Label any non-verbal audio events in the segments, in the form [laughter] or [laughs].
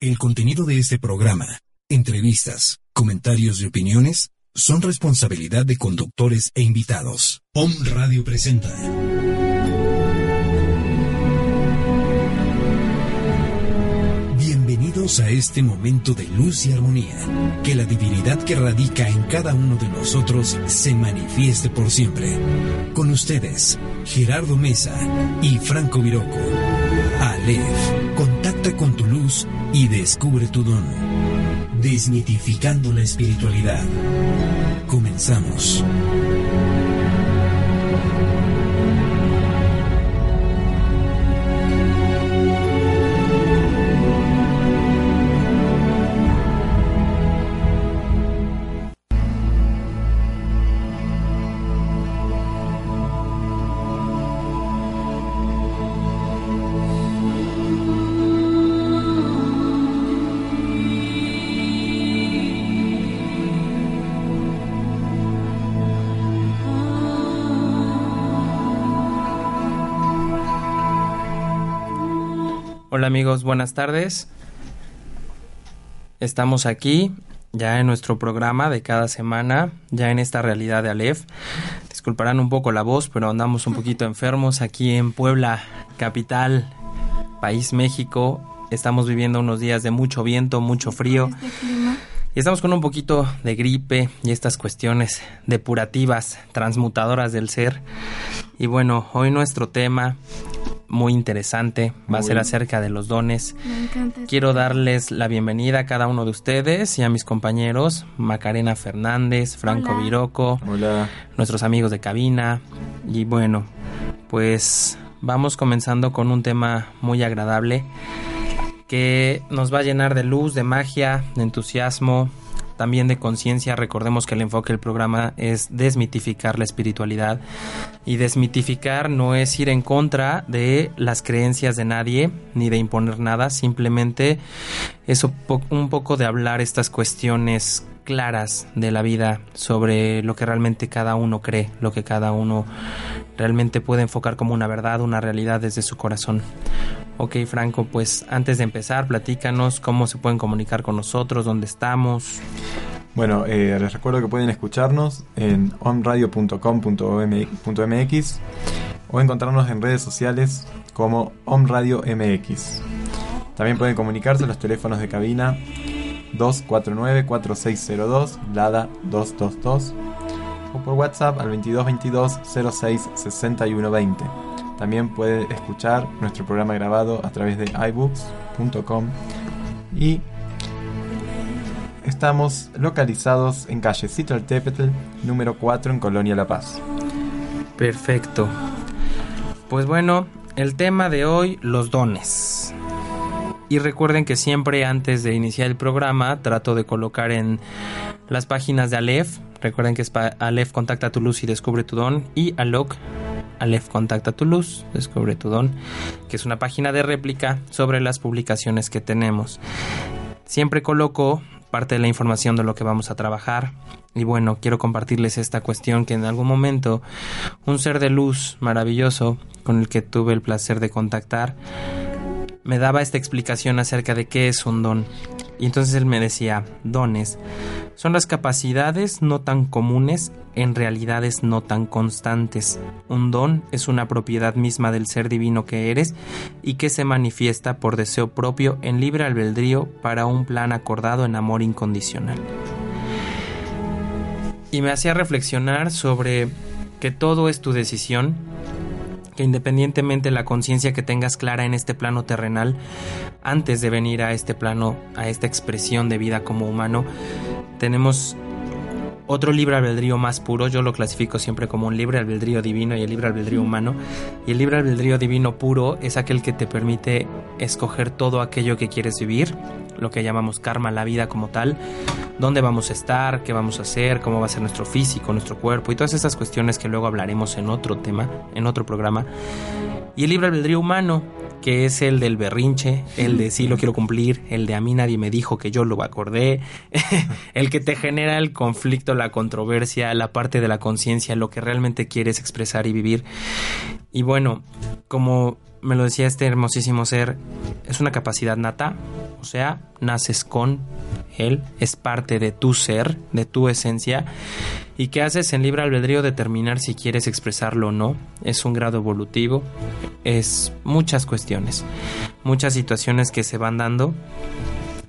El contenido de este programa, entrevistas, comentarios y opiniones son responsabilidad de conductores e invitados. Om Radio presenta. Bienvenidos a este momento de luz y armonía. Que la divinidad que radica en cada uno de nosotros se manifieste por siempre. Con ustedes, Gerardo Mesa y Franco Viroco. Aleph, contacta con tu luz y descubre tu don. Desmitificando la espiritualidad. Comenzamos. Amigos, buenas tardes. Estamos aquí ya en nuestro programa de cada semana, ya en esta realidad de Aleph. Disculparán un poco la voz, pero andamos un poquito enfermos aquí en Puebla, capital, país México. Estamos viviendo unos días de mucho viento, mucho frío. Y estamos con un poquito de gripe y estas cuestiones depurativas, transmutadoras del ser. Y bueno, hoy nuestro tema muy interesante. Va a ser acerca de los dones. Me encanta. Quiero darles la bienvenida a cada uno de ustedes y a mis compañeros, Macarena Fernández, Franco Hola. Viroco, Hola. nuestros amigos de cabina. Y bueno, pues vamos comenzando con un tema muy agradable que nos va a llenar de luz, de magia, de entusiasmo, también de conciencia. Recordemos que el enfoque del programa es desmitificar la espiritualidad. Y desmitificar no es ir en contra de las creencias de nadie, ni de imponer nada, simplemente es un po- un poco de hablar estas cuestiones claras de la vida sobre lo que realmente cada uno cree, lo que cada uno realmente puede enfocar como una verdad, una realidad desde su corazón. Ok, Franco, pues antes de empezar, platícanos cómo se pueden comunicar con nosotros, dónde estamos. Bueno, eh, les recuerdo que pueden escucharnos en omradio.com.mx o encontrarnos en redes sociales como Omradio MX. También pueden comunicarse los teléfonos de cabina 249-4602, LADA 222 o por WhatsApp al 2222 06 6120. También puede escuchar nuestro programa grabado a través de iBooks.com y Estamos localizados en calle Citraltépetl, número 4 en Colonia La Paz. Perfecto. Pues bueno, el tema de hoy, los dones. Y recuerden que siempre antes de iniciar el programa trato de colocar en las páginas de Aleph, recuerden que es Aleph Contacta tu Luz y Descubre tu Don, y Alok, Aleph Contacta tu Luz, Descubre tu Don, que es una página de réplica sobre las publicaciones que tenemos. Siempre coloco parte de la información de lo que vamos a trabajar. Y bueno, quiero compartirles esta cuestión que en algún momento un ser de luz maravilloso con el que tuve el placer de contactar me daba esta explicación acerca de qué es un don. Y entonces él me decía, dones son las capacidades no tan comunes en realidades no tan constantes. Un don es una propiedad misma del ser divino que eres y que se manifiesta por deseo propio en libre albedrío para un plan acordado en amor incondicional. Y me hacía reflexionar sobre que todo es tu decisión, que independientemente la conciencia que tengas clara en este plano terrenal, antes de venir a este plano, a esta expresión de vida como humano, tenemos otro libre albedrío más puro, yo lo clasifico siempre como un libre albedrío divino y el libre albedrío humano. Y el libre albedrío divino puro es aquel que te permite escoger todo aquello que quieres vivir, lo que llamamos karma, la vida como tal, dónde vamos a estar, qué vamos a hacer, cómo va a ser nuestro físico, nuestro cuerpo y todas estas cuestiones que luego hablaremos en otro tema, en otro programa. Y el libre albedrío humano, que es el del berrinche, el de sí lo quiero cumplir, el de a mí nadie me dijo que yo lo acordé, [laughs] el que te genera el conflicto, la controversia, la parte de la conciencia, lo que realmente quieres expresar y vivir. Y bueno, como me lo decía este hermosísimo ser, es una capacidad nata, o sea, naces con él, es parte de tu ser, de tu esencia, y que haces en libre albedrío determinar si quieres expresarlo o no. Es un grado evolutivo, es muchas cuestiones, muchas situaciones que se van dando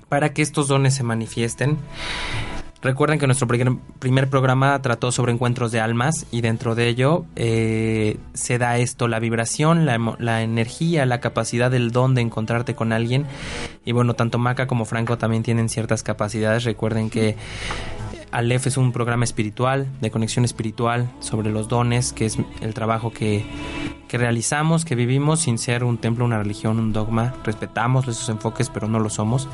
para que estos dones se manifiesten. Recuerden que nuestro primer programa trató sobre encuentros de almas y dentro de ello eh, se da esto, la vibración, la, energía, la capacidad del don de encontrarte con alguien. Y bueno, tanto Maca como Franco también tienen ciertas capacidades. Recuerden que Aleph es un programa espiritual, de conexión espiritual sobre los dones, que es el trabajo que, que realizamos, que vivimos sin ser un templo, una religión, un dogma. Respetamos esos enfoques, pero no lo somos.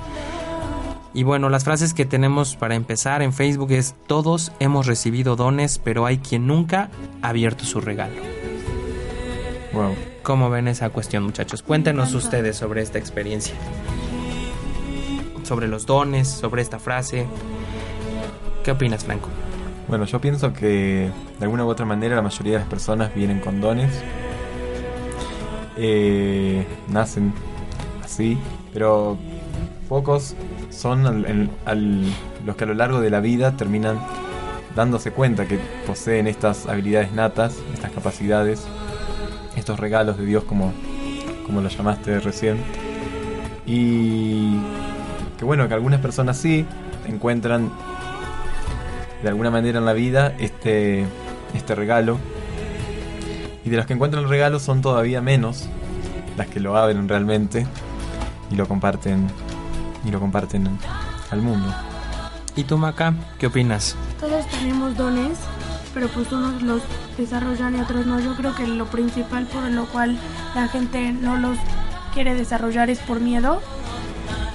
Y bueno, las frases que tenemos para empezar en Facebook es todos hemos recibido dones, pero hay quien nunca ha abierto su regalo. Wow. ¿Cómo ven esa cuestión, muchachos? Cuéntenos ustedes sobre esta experiencia. Sobre los dones, sobre esta frase. ¿Qué opinas, Franco? Bueno, yo pienso que de alguna u otra manera la mayoría de las personas vienen con dones. Eh, nacen así, pero pocos son los que a lo largo de la vida terminan dándose cuenta que poseen estas habilidades natas, estas capacidades, estos regalos de Dios como, como lo llamaste recién. Y que bueno, que algunas personas sí encuentran de alguna manera en la vida este, este regalo. Y de los que encuentran el regalo son todavía menos las que lo abren realmente y lo comparten y lo comparten al mundo. ¿Y tú, Maca, qué opinas? Todos tenemos dones, pero pues unos los desarrollan y otros no. Yo creo que lo principal por lo cual la gente no los quiere desarrollar es por miedo,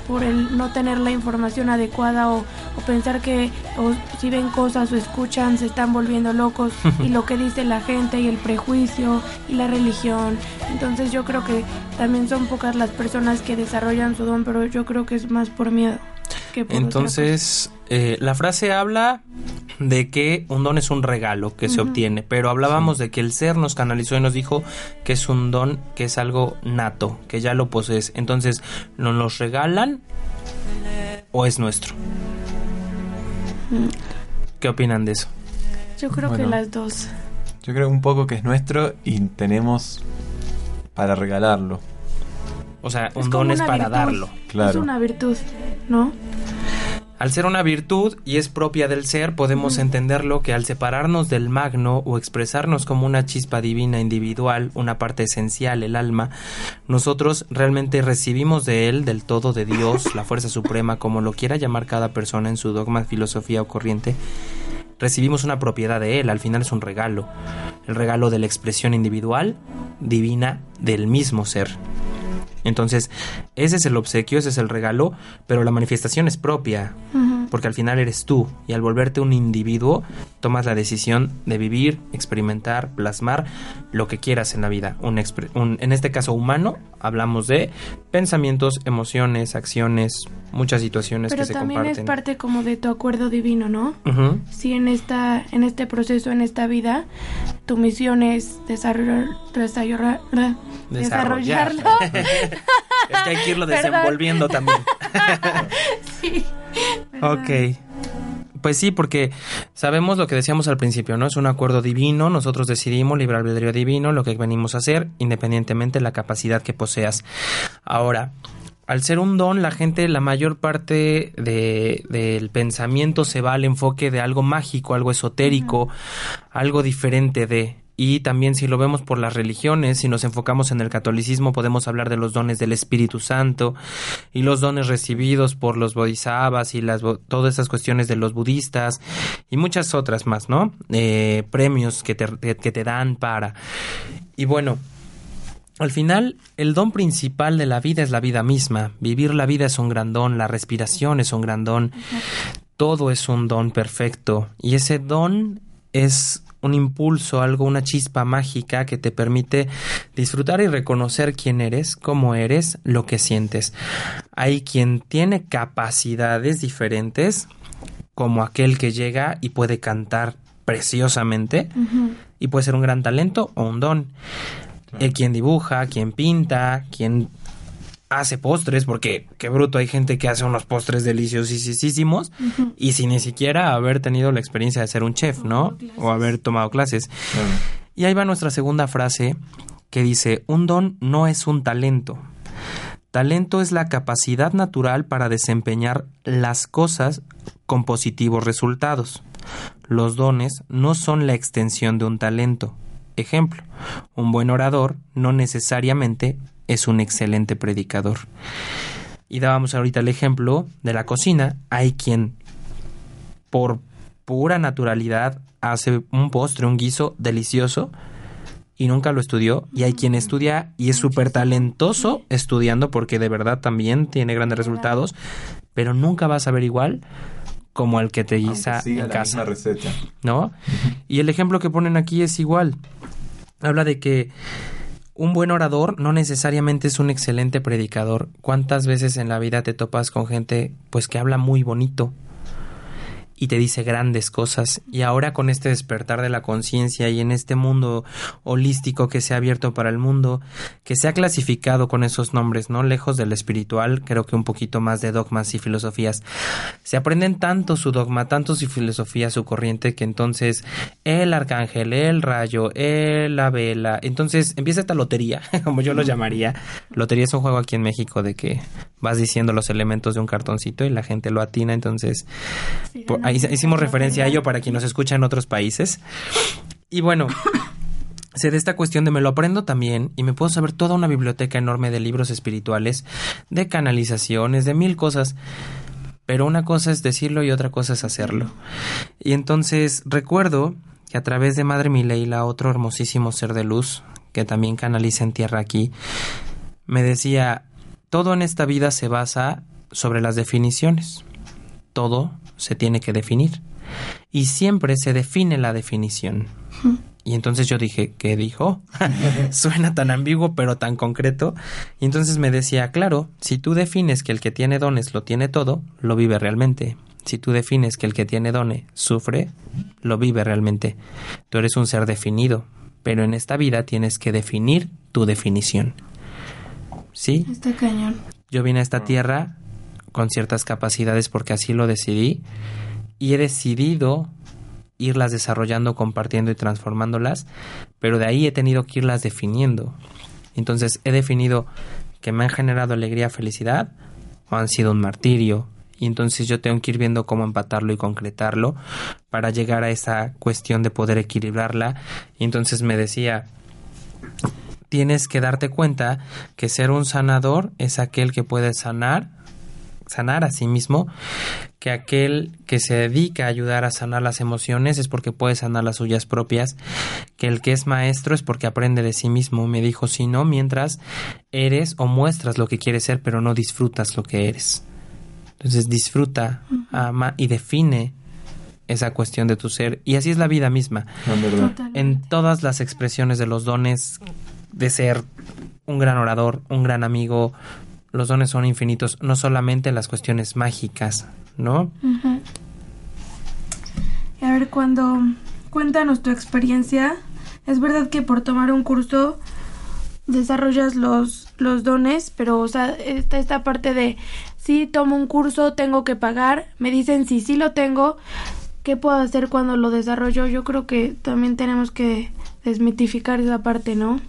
por el no tener la información adecuada o, o pensar que o si ven cosas o escuchan se están volviendo locos [laughs] y lo que dice la gente y el prejuicio y la religión. Entonces yo creo que también son pocas las personas que desarrollan su don, pero yo creo que es más por miedo. Que por Entonces, eh, la frase habla de que un don es un regalo que se obtiene, pero hablábamos de que el ser nos canalizó y nos dijo que es un don, que es algo nato, que ya lo posees. Entonces, ¿nos los regalan o es nuestro? ¿Qué opinan de eso? Yo creo que las dos. Yo creo un poco que es nuestro y tenemos para regalarlo. O sea, un don es para darlo. Claro. Es una virtud, ¿no? Al ser una virtud y es propia del ser, podemos entenderlo que al separarnos del magno o expresarnos como una chispa divina individual, una parte esencial, el alma, nosotros realmente recibimos de él, del todo de Dios, la fuerza suprema, como lo quiera llamar cada persona en su dogma, filosofía o corriente, recibimos una propiedad de él, al final es un regalo, el regalo de la expresión individual, divina, del mismo ser. Entonces, ese es el obsequio, ese es el regalo, pero la manifestación es propia, porque al final eres tú y al volverte un individuo, tomas la decisión de vivir, experimentar, plasmar lo que quieras en la vida. Un, en este caso humano, hablamos de pensamientos, emociones, acciones, muchas situaciones que se comparten. Pero también es parte como de tu acuerdo divino, ¿no? Si en esta en este proceso, en esta vida, tu misión es desarrollar, desarrollar, desarrollarlo. [laughs] es que hay que irlo desenvolviendo también. [laughs] sí. Ok. Pues sí, porque sabemos lo que decíamos al principio, ¿no? Es un acuerdo divino, nosotros decidimos, libre albedrío divino, lo que venimos a hacer, independientemente de la capacidad que poseas. Ahora, al ser un don, la gente, la mayor parte de, del pensamiento se va al enfoque de algo mágico, algo esotérico, algo diferente de y también si lo vemos por las religiones, si nos enfocamos en el catolicismo, podemos hablar de los dones del Espíritu Santo y los dones recibidos por los bodhisattvas y las, todas esas cuestiones de los budistas y muchas otras más, ¿no? Eh, premios que te, que te dan para... Y bueno, al final, el don principal de la vida es la vida misma. Vivir la vida es un gran don, la respiración es un gran don, todo es un don perfecto. Y ese don es un impulso, algo, una chispa mágica que te permite disfrutar y reconocer quién eres, cómo eres, lo que sientes. Hay quien tiene capacidades diferentes, como aquel que llega y puede cantar preciosamente, y puede ser un gran talento o un don. Eh, quien dibuja, quien pinta, quien hace postres, porque qué bruto, hay gente que hace unos postres deliciosísimos y sin ni siquiera haber tenido la experiencia de ser un chef, ¿no? O haber tomado clases. Y ahí va nuestra segunda frase que dice, un don no es un talento. Talento es la capacidad natural para desempeñar las cosas con positivos resultados. Los dones no son la extensión de un talento. Ejemplo, un buen orador no necesariamente es un excelente predicador. Y dábamos ahorita el ejemplo de la cocina. Hay quien por pura naturalidad hace un postre, un guiso delicioso y nunca lo estudió. Y hay quien estudia y es súper talentoso estudiando porque de verdad también tiene grandes resultados, pero nunca vas a ver igual como el que te guisa en casa. receta. ¿No? Y el ejemplo que ponen aquí es igual. Habla de que un buen orador no necesariamente es un excelente predicador. ¿Cuántas veces en la vida te topas con gente pues que habla muy bonito? Y te dice grandes cosas. Y ahora con este despertar de la conciencia y en este mundo holístico que se ha abierto para el mundo, que se ha clasificado con esos nombres, ¿no? Lejos del espiritual, creo que un poquito más de dogmas y filosofías. Se aprenden tanto su dogma, tanto su filosofía, su corriente, que entonces el arcángel, el rayo, el, la vela, entonces empieza esta lotería, [laughs] como yo lo llamaría. Lotería es un juego aquí en México de que vas diciendo los elementos de un cartoncito y la gente lo atina, entonces hicimos referencia a ello para quien nos escucha en otros países. Y bueno, [coughs] se de esta cuestión de me lo aprendo también y me puedo saber toda una biblioteca enorme de libros espirituales, de canalizaciones, de mil cosas. Pero una cosa es decirlo y otra cosa es hacerlo. Y entonces recuerdo que a través de Madre Mileila, otro hermosísimo ser de luz, que también canaliza en tierra aquí, me decía, todo en esta vida se basa sobre las definiciones. Todo se tiene que definir. Y siempre se define la definición. Y entonces yo dije, ¿qué dijo? [laughs] Suena tan ambiguo pero tan concreto. Y entonces me decía, claro, si tú defines que el que tiene dones lo tiene todo, lo vive realmente. Si tú defines que el que tiene dones sufre, lo vive realmente. Tú eres un ser definido, pero en esta vida tienes que definir tu definición. ¿Sí? Está cañón. Yo vine a esta tierra con ciertas capacidades porque así lo decidí y he decidido irlas desarrollando, compartiendo y transformándolas, pero de ahí he tenido que irlas definiendo. Entonces he definido que me han generado alegría, felicidad o han sido un martirio. Y entonces yo tengo que ir viendo cómo empatarlo y concretarlo para llegar a esa cuestión de poder equilibrarla. Y entonces me decía, tienes que darte cuenta que ser un sanador es aquel que puede sanar sanar a sí mismo, que aquel que se dedica a ayudar a sanar las emociones es porque puede sanar las suyas propias, que el que es maestro es porque aprende de sí mismo. Me dijo, si no, mientras eres o muestras lo que quieres ser, pero no disfrutas lo que eres. Entonces disfruta, ama y define esa cuestión de tu ser. Y así es la vida misma. En todas las expresiones de los dones de ser un gran orador, un gran amigo, los dones son infinitos, no solamente las cuestiones mágicas, ¿no? Y a ver, cuando cuéntanos tu experiencia, es verdad que por tomar un curso desarrollas los, los dones, pero o sea, está esta parte de si tomo un curso, tengo que pagar, me dicen si sí lo tengo, ¿qué puedo hacer cuando lo desarrollo? Yo creo que también tenemos que desmitificar esa parte, ¿no?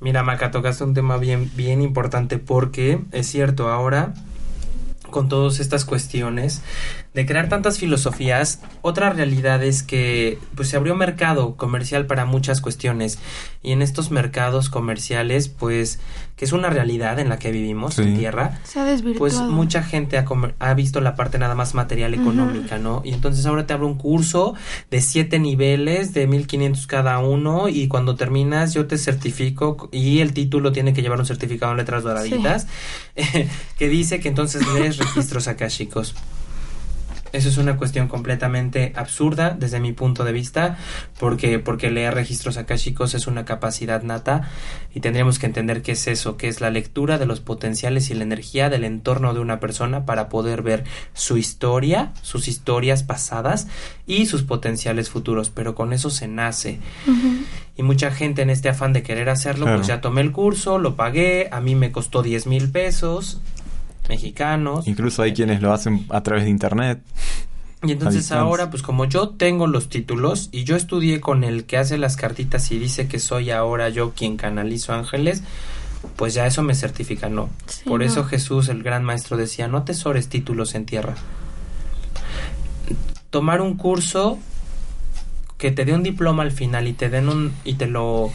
Mira, Maca, tocaste un tema bien, bien importante porque es cierto, ahora con todas estas cuestiones de crear tantas filosofías, otra realidad es que pues se abrió mercado comercial para muchas cuestiones. Y en estos mercados comerciales pues que es una realidad en la que vivimos en tierra, se ha pues mucha gente ha, ha, visto la parte nada más material económica, ¿no? Y entonces ahora te abro un curso de siete niveles de 1500 cada uno y cuando terminas yo te certifico y el título tiene que llevar un certificado en letras doraditas [laughs] que dice que entonces lees registros chicos eso es una cuestión completamente absurda desde mi punto de vista, porque, porque leer registros akáshicos es una capacidad nata y tendríamos que entender qué es eso, que es la lectura de los potenciales y la energía del entorno de una persona para poder ver su historia, sus historias pasadas y sus potenciales futuros, pero con eso se nace. y mucha gente en este afán de querer hacerlo, Claro. pues ya tomé el curso, lo pagué, a mí me costó 10 mil pesos mexicanos. Incluso hay quienes lo hacen a través de internet. Y entonces ahora, pues como yo tengo los títulos y yo estudié con el que hace las cartitas y dice que soy ahora yo quien canalizo ángeles, pues ya eso me certifica, no. Sí, Por no. eso Jesús, el gran maestro, decía, no tesores títulos en tierra. Tomar un curso que te dé un diploma al final y te den un y te lo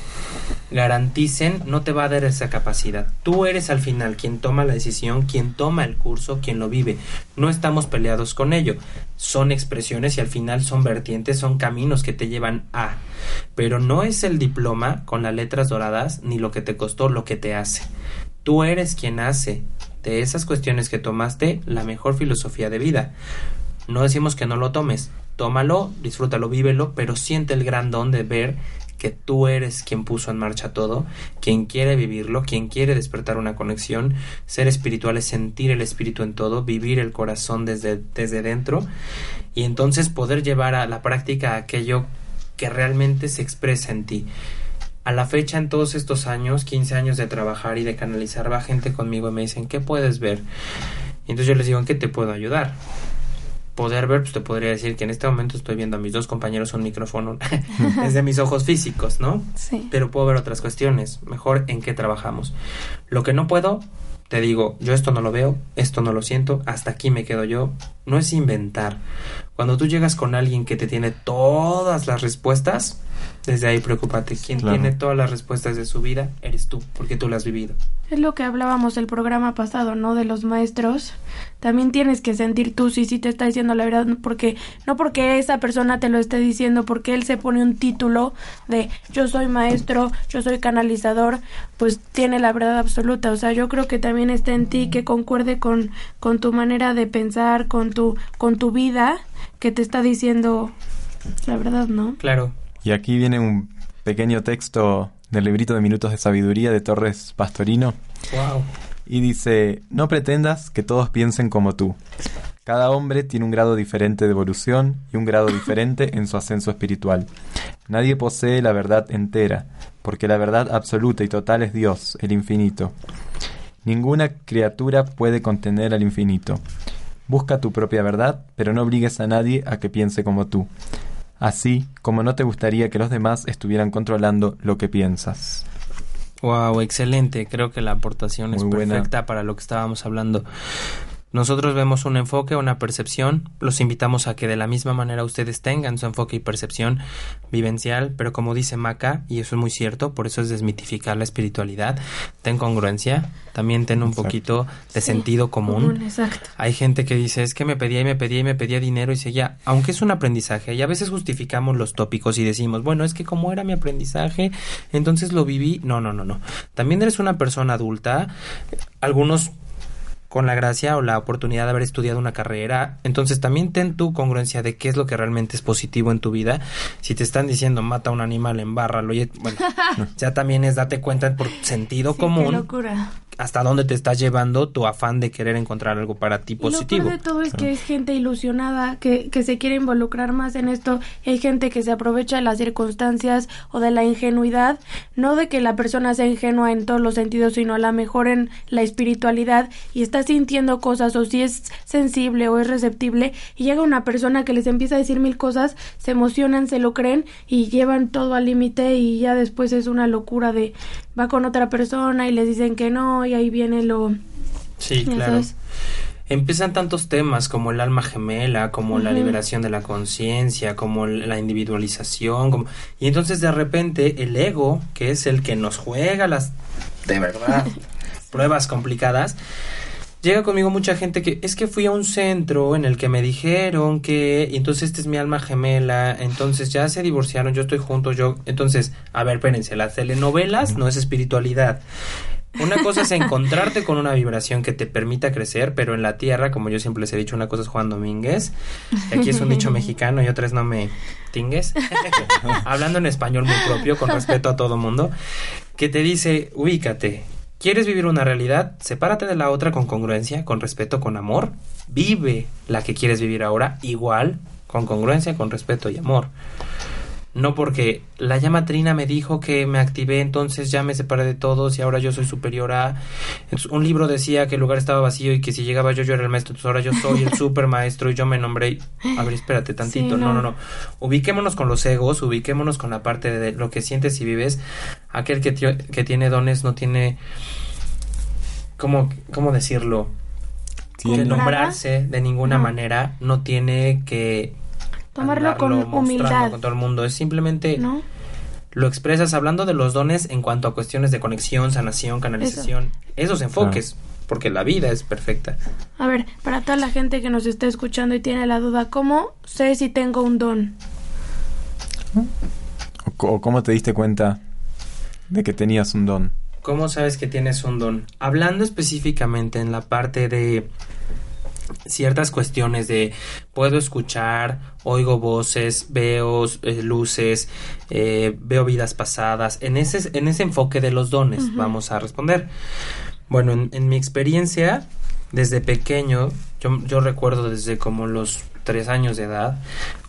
garanticen, no te va a dar esa capacidad. Tú eres al final quien toma la decisión, quien toma el curso, quien lo vive. No estamos peleados con ello. Son expresiones y al final son vertientes, son caminos que te llevan a. Pero no es el diploma con las letras doradas ni lo que te costó lo que te hace. Tú eres quien hace de esas cuestiones que tomaste la mejor filosofía de vida. No decimos que no lo tomes, tómalo, disfrútalo, vívelo, pero siente el gran don de ver que tú eres quien puso en marcha todo, quien quiere vivirlo, quien quiere despertar una conexión, ser espiritual es sentir el espíritu en todo, vivir el corazón desde, desde dentro y entonces poder llevar a la práctica aquello que realmente se expresa en ti. A la fecha, en todos estos años, 15 años de trabajar y de canalizar, va gente conmigo y me dicen, ¿qué puedes ver? Y entonces yo les digo, ¿en qué te puedo ayudar? Poder ver, pues te podría decir que en este momento estoy viendo a mis dos compañeros un micrófono [laughs] desde mis ojos físicos, ¿no? Sí. Pero puedo ver otras cuestiones, mejor en qué trabajamos. Lo que no puedo, te digo, yo esto no lo veo, esto no lo siento, hasta aquí me quedo yo. No es inventar. Cuando tú llegas con alguien que te tiene todas las respuestas, desde ahí preocúpate. Quien Claro. tiene todas las respuestas de su vida eres tú, porque tú lo has vivido. Es lo que hablábamos el programa pasado, ¿no? De los maestros. También tienes que sentir tú si sí te está diciendo la verdad, porque no porque esa persona te lo esté diciendo, porque él se pone un título de yo soy maestro, yo soy canalizador, pues tiene la verdad absoluta. O sea, yo creo que también está en ti que concuerde con, con tu manera de pensar, con tu, con tu vida, que te está diciendo la verdad, ¿no? Claro. Y aquí viene un pequeño texto del librito de Minutos de Sabiduría de Torres Pastorino. Wow. Y dice, no pretendas que todos piensen como tú. Cada hombre tiene un grado diferente de evolución y un grado diferente en su ascenso espiritual. Nadie posee la verdad entera, porque la verdad absoluta y total es Dios, el infinito. Ninguna criatura puede contener al infinito. Busca tu propia verdad, pero no obligues a nadie a que piense como tú. Así como no te gustaría que los demás estuvieran controlando lo que piensas. Wow, excelente. Creo que la aportación es Muy buena. perfecta para lo que estábamos hablando. Nosotros vemos un enfoque, una percepción. Los invitamos a que de la misma manera ustedes tengan su enfoque y percepción vivencial, pero como dice Maca, y eso es muy cierto, por eso es desmitificar la espiritualidad, ten congruencia, también ten un Exacto. poquito de Sí, sentido común. Exacto. Hay gente que dice, es que me pedía y me pedía y me pedía dinero y seguía, aunque es un aprendizaje, y a veces justificamos los tópicos y decimos, bueno, es que como era mi aprendizaje, entonces lo viví. No, no, no, no. También eres una persona adulta, algunos con la gracia o la oportunidad de haber estudiado una carrera, entonces también ten tu congruencia de qué es lo que realmente es positivo en tu vida. Si te están diciendo mata a un animal, embárralo, y bueno, [laughs] ya también es date cuenta por sentido Sí, Qué común locura. hasta dónde te estás llevando tu afán de querer encontrar algo para ti Y lo positivo. peor de todo es que es gente ilusionada que, que se quiere involucrar más en esto. Hay gente que se aprovecha de las circunstancias o de la ingenuidad, no de que la persona sea ingenua en todos los sentidos, sino a la mejor en la espiritualidad y está sintiendo cosas o si es sensible o es receptible y llega una persona que les empieza a decir mil cosas, se emocionan, se lo creen y llevan todo al límite y ya después es una locura de va con otra persona y les dicen que no y ahí viene lo Sí, claro. sabes. Empiezan tantos temas como el alma gemela, como la liberación de la conciencia, como la individualización, como... y entonces de repente el ego, que es el que nos juega las de verdad [laughs] pruebas complicadas, llega conmigo mucha gente que es que fui a un centro en el que me dijeron que y entonces esta es mi alma gemela, entonces ya se divorciaron, yo estoy junto, yo entonces, a ver, espérense, las telenovelas no es espiritualidad. Una cosa es encontrarte con una vibración que te permita crecer, pero en la tierra, como yo siempre les he dicho, una cosa es Juan Domínguez, y aquí es un dicho [laughs] mexicano y otra es no me tingues, [laughs] hablando en español muy propio, con respeto a todo mundo, que te dice, ubícate, ¿quieres vivir una realidad? Sepárate de la otra con congruencia, con respeto, con amor, vive la que quieres vivir ahora igual, con congruencia, con respeto y amor. No porque la llama trina me dijo que me activé, entonces ya me separé de todos y ahora yo soy superior a... un libro decía que el lugar estaba vacío y que si llegaba yo yo era el maestro, entonces ahora yo soy el [laughs] super maestro y yo me nombré... A ver, espérate tantito, no. no, no, Ubiquémonos con los egos, ubiquémonos con la parte de lo que sientes y vives. Aquel que, que tiene dones no tiene... ¿Cómo, cómo decirlo? Que nombrarse de ninguna manera, no tiene que tomarlo con humildad. Con todo el mundo. Es simplemente lo expresas hablando de los dones en cuanto a cuestiones de conexión, sanación, canalización. Esos enfoques. Porque la vida es perfecta. A ver, para toda la gente que nos está escuchando y tiene la duda, ¿cómo sé si tengo un don? ¿O cómo te diste cuenta de que tenías un don? ¿Cómo sabes que tienes un don? Hablando específicamente en la parte de ciertas cuestiones de puedo escuchar, oigo voces, veo eh, luces, eh, veo vidas pasadas. En ese, en ese enfoque de los dones vamos a responder. Bueno, en, mi experiencia, desde pequeño, yo, yo recuerdo desde como los tres años de edad,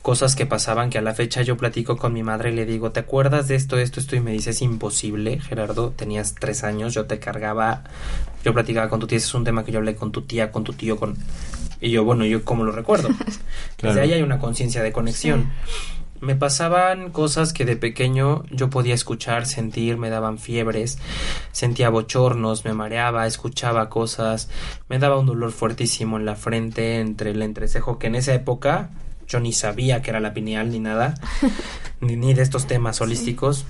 cosas que pasaban que a la fecha yo platico con mi madre y le digo, ¿te acuerdas de esto, esto, esto? Y me dice, es imposible, Gerardo, tenías tres años, yo te cargaba, yo platicaba con tu tía, ese es un tema que yo hablé con tu tía, con tu tío, con... Y yo, bueno, yo cómo lo recuerdo. [laughs] Desde ahí hay una conciencia de conexión. Me pasaban cosas que de pequeño yo podía escuchar, sentir, me daban fiebres, sentía bochornos, me mareaba, escuchaba cosas, me daba un dolor fuertísimo en la frente, entre el entrecejo, que en esa época yo ni sabía que era la pineal ni nada, [laughs] ni, de estos temas holísticos.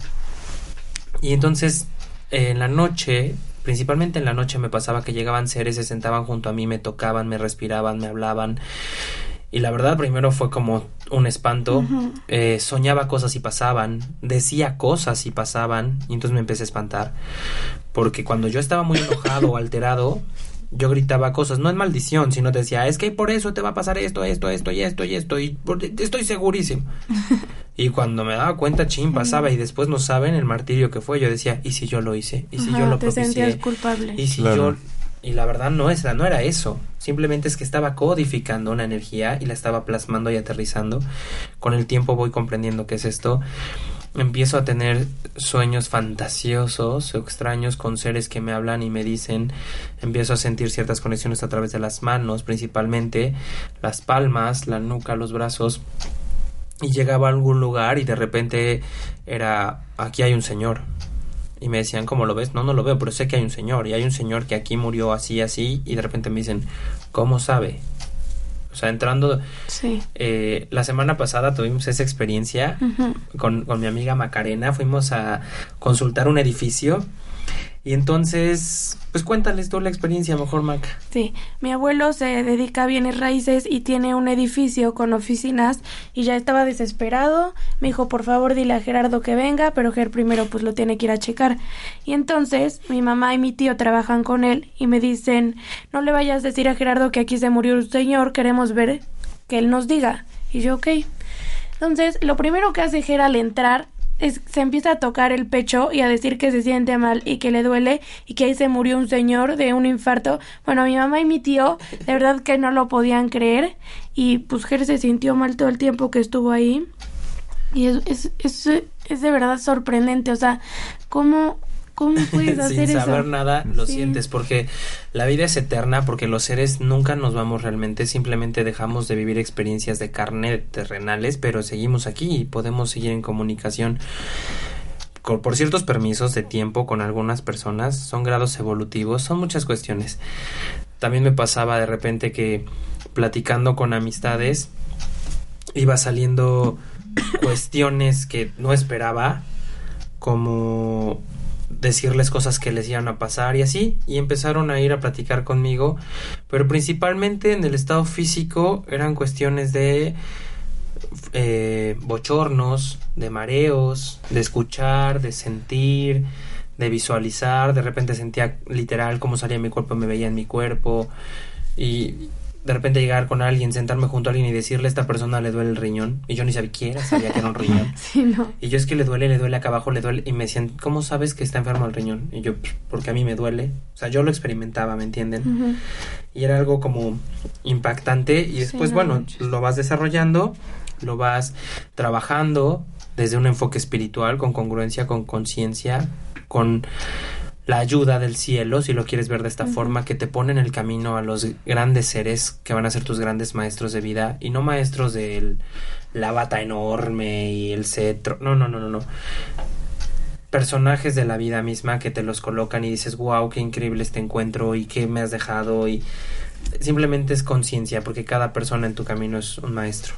Y entonces, en la noche, principalmente en la noche me pasaba que llegaban seres, se sentaban junto a mí, me tocaban, me respiraban, me hablaban. Y la verdad primero fue como un espanto. Eh, soñaba cosas y pasaban, decía cosas y pasaban, y entonces me empecé a espantar. Porque cuando yo estaba muy enojado o alterado, yo gritaba cosas, no es maldición, sino decía, es que por eso te va a pasar esto, esto, esto y esto y esto, y estoy segurísimo. [laughs] y cuando me daba cuenta, chin, pasaba, y después no saben el martirio que fue, yo decía, ¿y si yo lo hice? ¿Y si yo lo te sentías culpable. ¿Y si yo...? Y la verdad no, es, no era eso, simplemente es que estaba codificando una energía y la estaba plasmando y aterrizando. Con el tiempo voy comprendiendo qué es esto empiezo a tener sueños fantasiosos o extraños con seres que me hablan y me dicen, empiezo a sentir ciertas conexiones a través de las manos, principalmente las palmas, la nuca, los brazos. Y llegaba a algún lugar y de repente era, aquí hay un señor. Y me decían, ¿cómo lo ves? No, no lo veo, pero sé que hay un señor. Y hay un señor que aquí murió así, así. Y de repente me dicen, ¿cómo sabe? O sea, entrando... Sí. Eh, la semana pasada tuvimos esa experiencia con, con mi amiga Macarena. Fuimos a consultar un edificio y entonces, pues cuéntales tú la experiencia, mejor Mac. Sí, mi abuelo se dedica a bienes raíces y tiene un edificio con oficinas y ya estaba desesperado. Me dijo, por favor, dile a Gerardo que venga, pero Ger primero pues lo tiene que ir a checar. Y entonces mi mamá y mi tío trabajan con él y me dicen, no le vayas a decir a Gerardo que aquí se murió un señor, queremos ver que él nos diga. Y yo, ok. Entonces, lo primero que hace Ger al entrar se empieza a tocar el pecho y a decir que se siente mal y que le duele y que ahí se murió un señor de un infarto. Bueno, mi mamá y mi tío de verdad que no lo podían creer y pues Ger se sintió mal todo el tiempo que estuvo ahí. Y es, es, es, es de verdad sorprendente, o sea, cómo ¿Cómo [laughs] puedes hacer Sin saber nada, lo sientes, porque la vida es eterna, porque los seres nunca nos vamos realmente, simplemente dejamos de vivir experiencias de carne terrenales, pero seguimos aquí y podemos seguir en comunicación. Por ciertos permisos de tiempo con algunas personas, son grados evolutivos, son muchas cuestiones. También me pasaba de repente que platicando con amistades iba saliendo cuestiones que no esperaba, como decirles cosas que les iban a pasar y así, y empezaron a ir a platicar conmigo, pero principalmente en el estado físico eran cuestiones de eh, bochornos, de mareos, de escuchar, de sentir, de visualizar, de repente sentía literal cómo salía mi cuerpo, me veía en mi cuerpo, y de repente llegar con alguien, sentarme junto a alguien y decirle a esta persona le duele el riñón. Y yo ni sabía quién sabía que era un [laughs] riñón. Y yo es que le duele, le duele acá abajo, le duele. Y me decían, ¿cómo sabes que está enfermo el riñón? Y yo, porque a mí me duele. O sea, yo lo experimentaba, ¿me entienden? Y era algo como impactante. Y después, bueno, lo vas desarrollando, lo vas trabajando. desde un enfoque espiritual, con congruencia, con conciencia, con la ayuda del cielo, si lo quieres ver de esta forma, que te pone en el camino a los grandes seres que van a ser tus grandes maestros de vida y no maestros de la bata enorme y el cetro. No, no, no, no, no. Personajes de la vida misma que te los colocan y dices, wow, qué increíble este encuentro y qué me has dejado y simplemente es conciencia porque cada persona en tu camino es un maestro.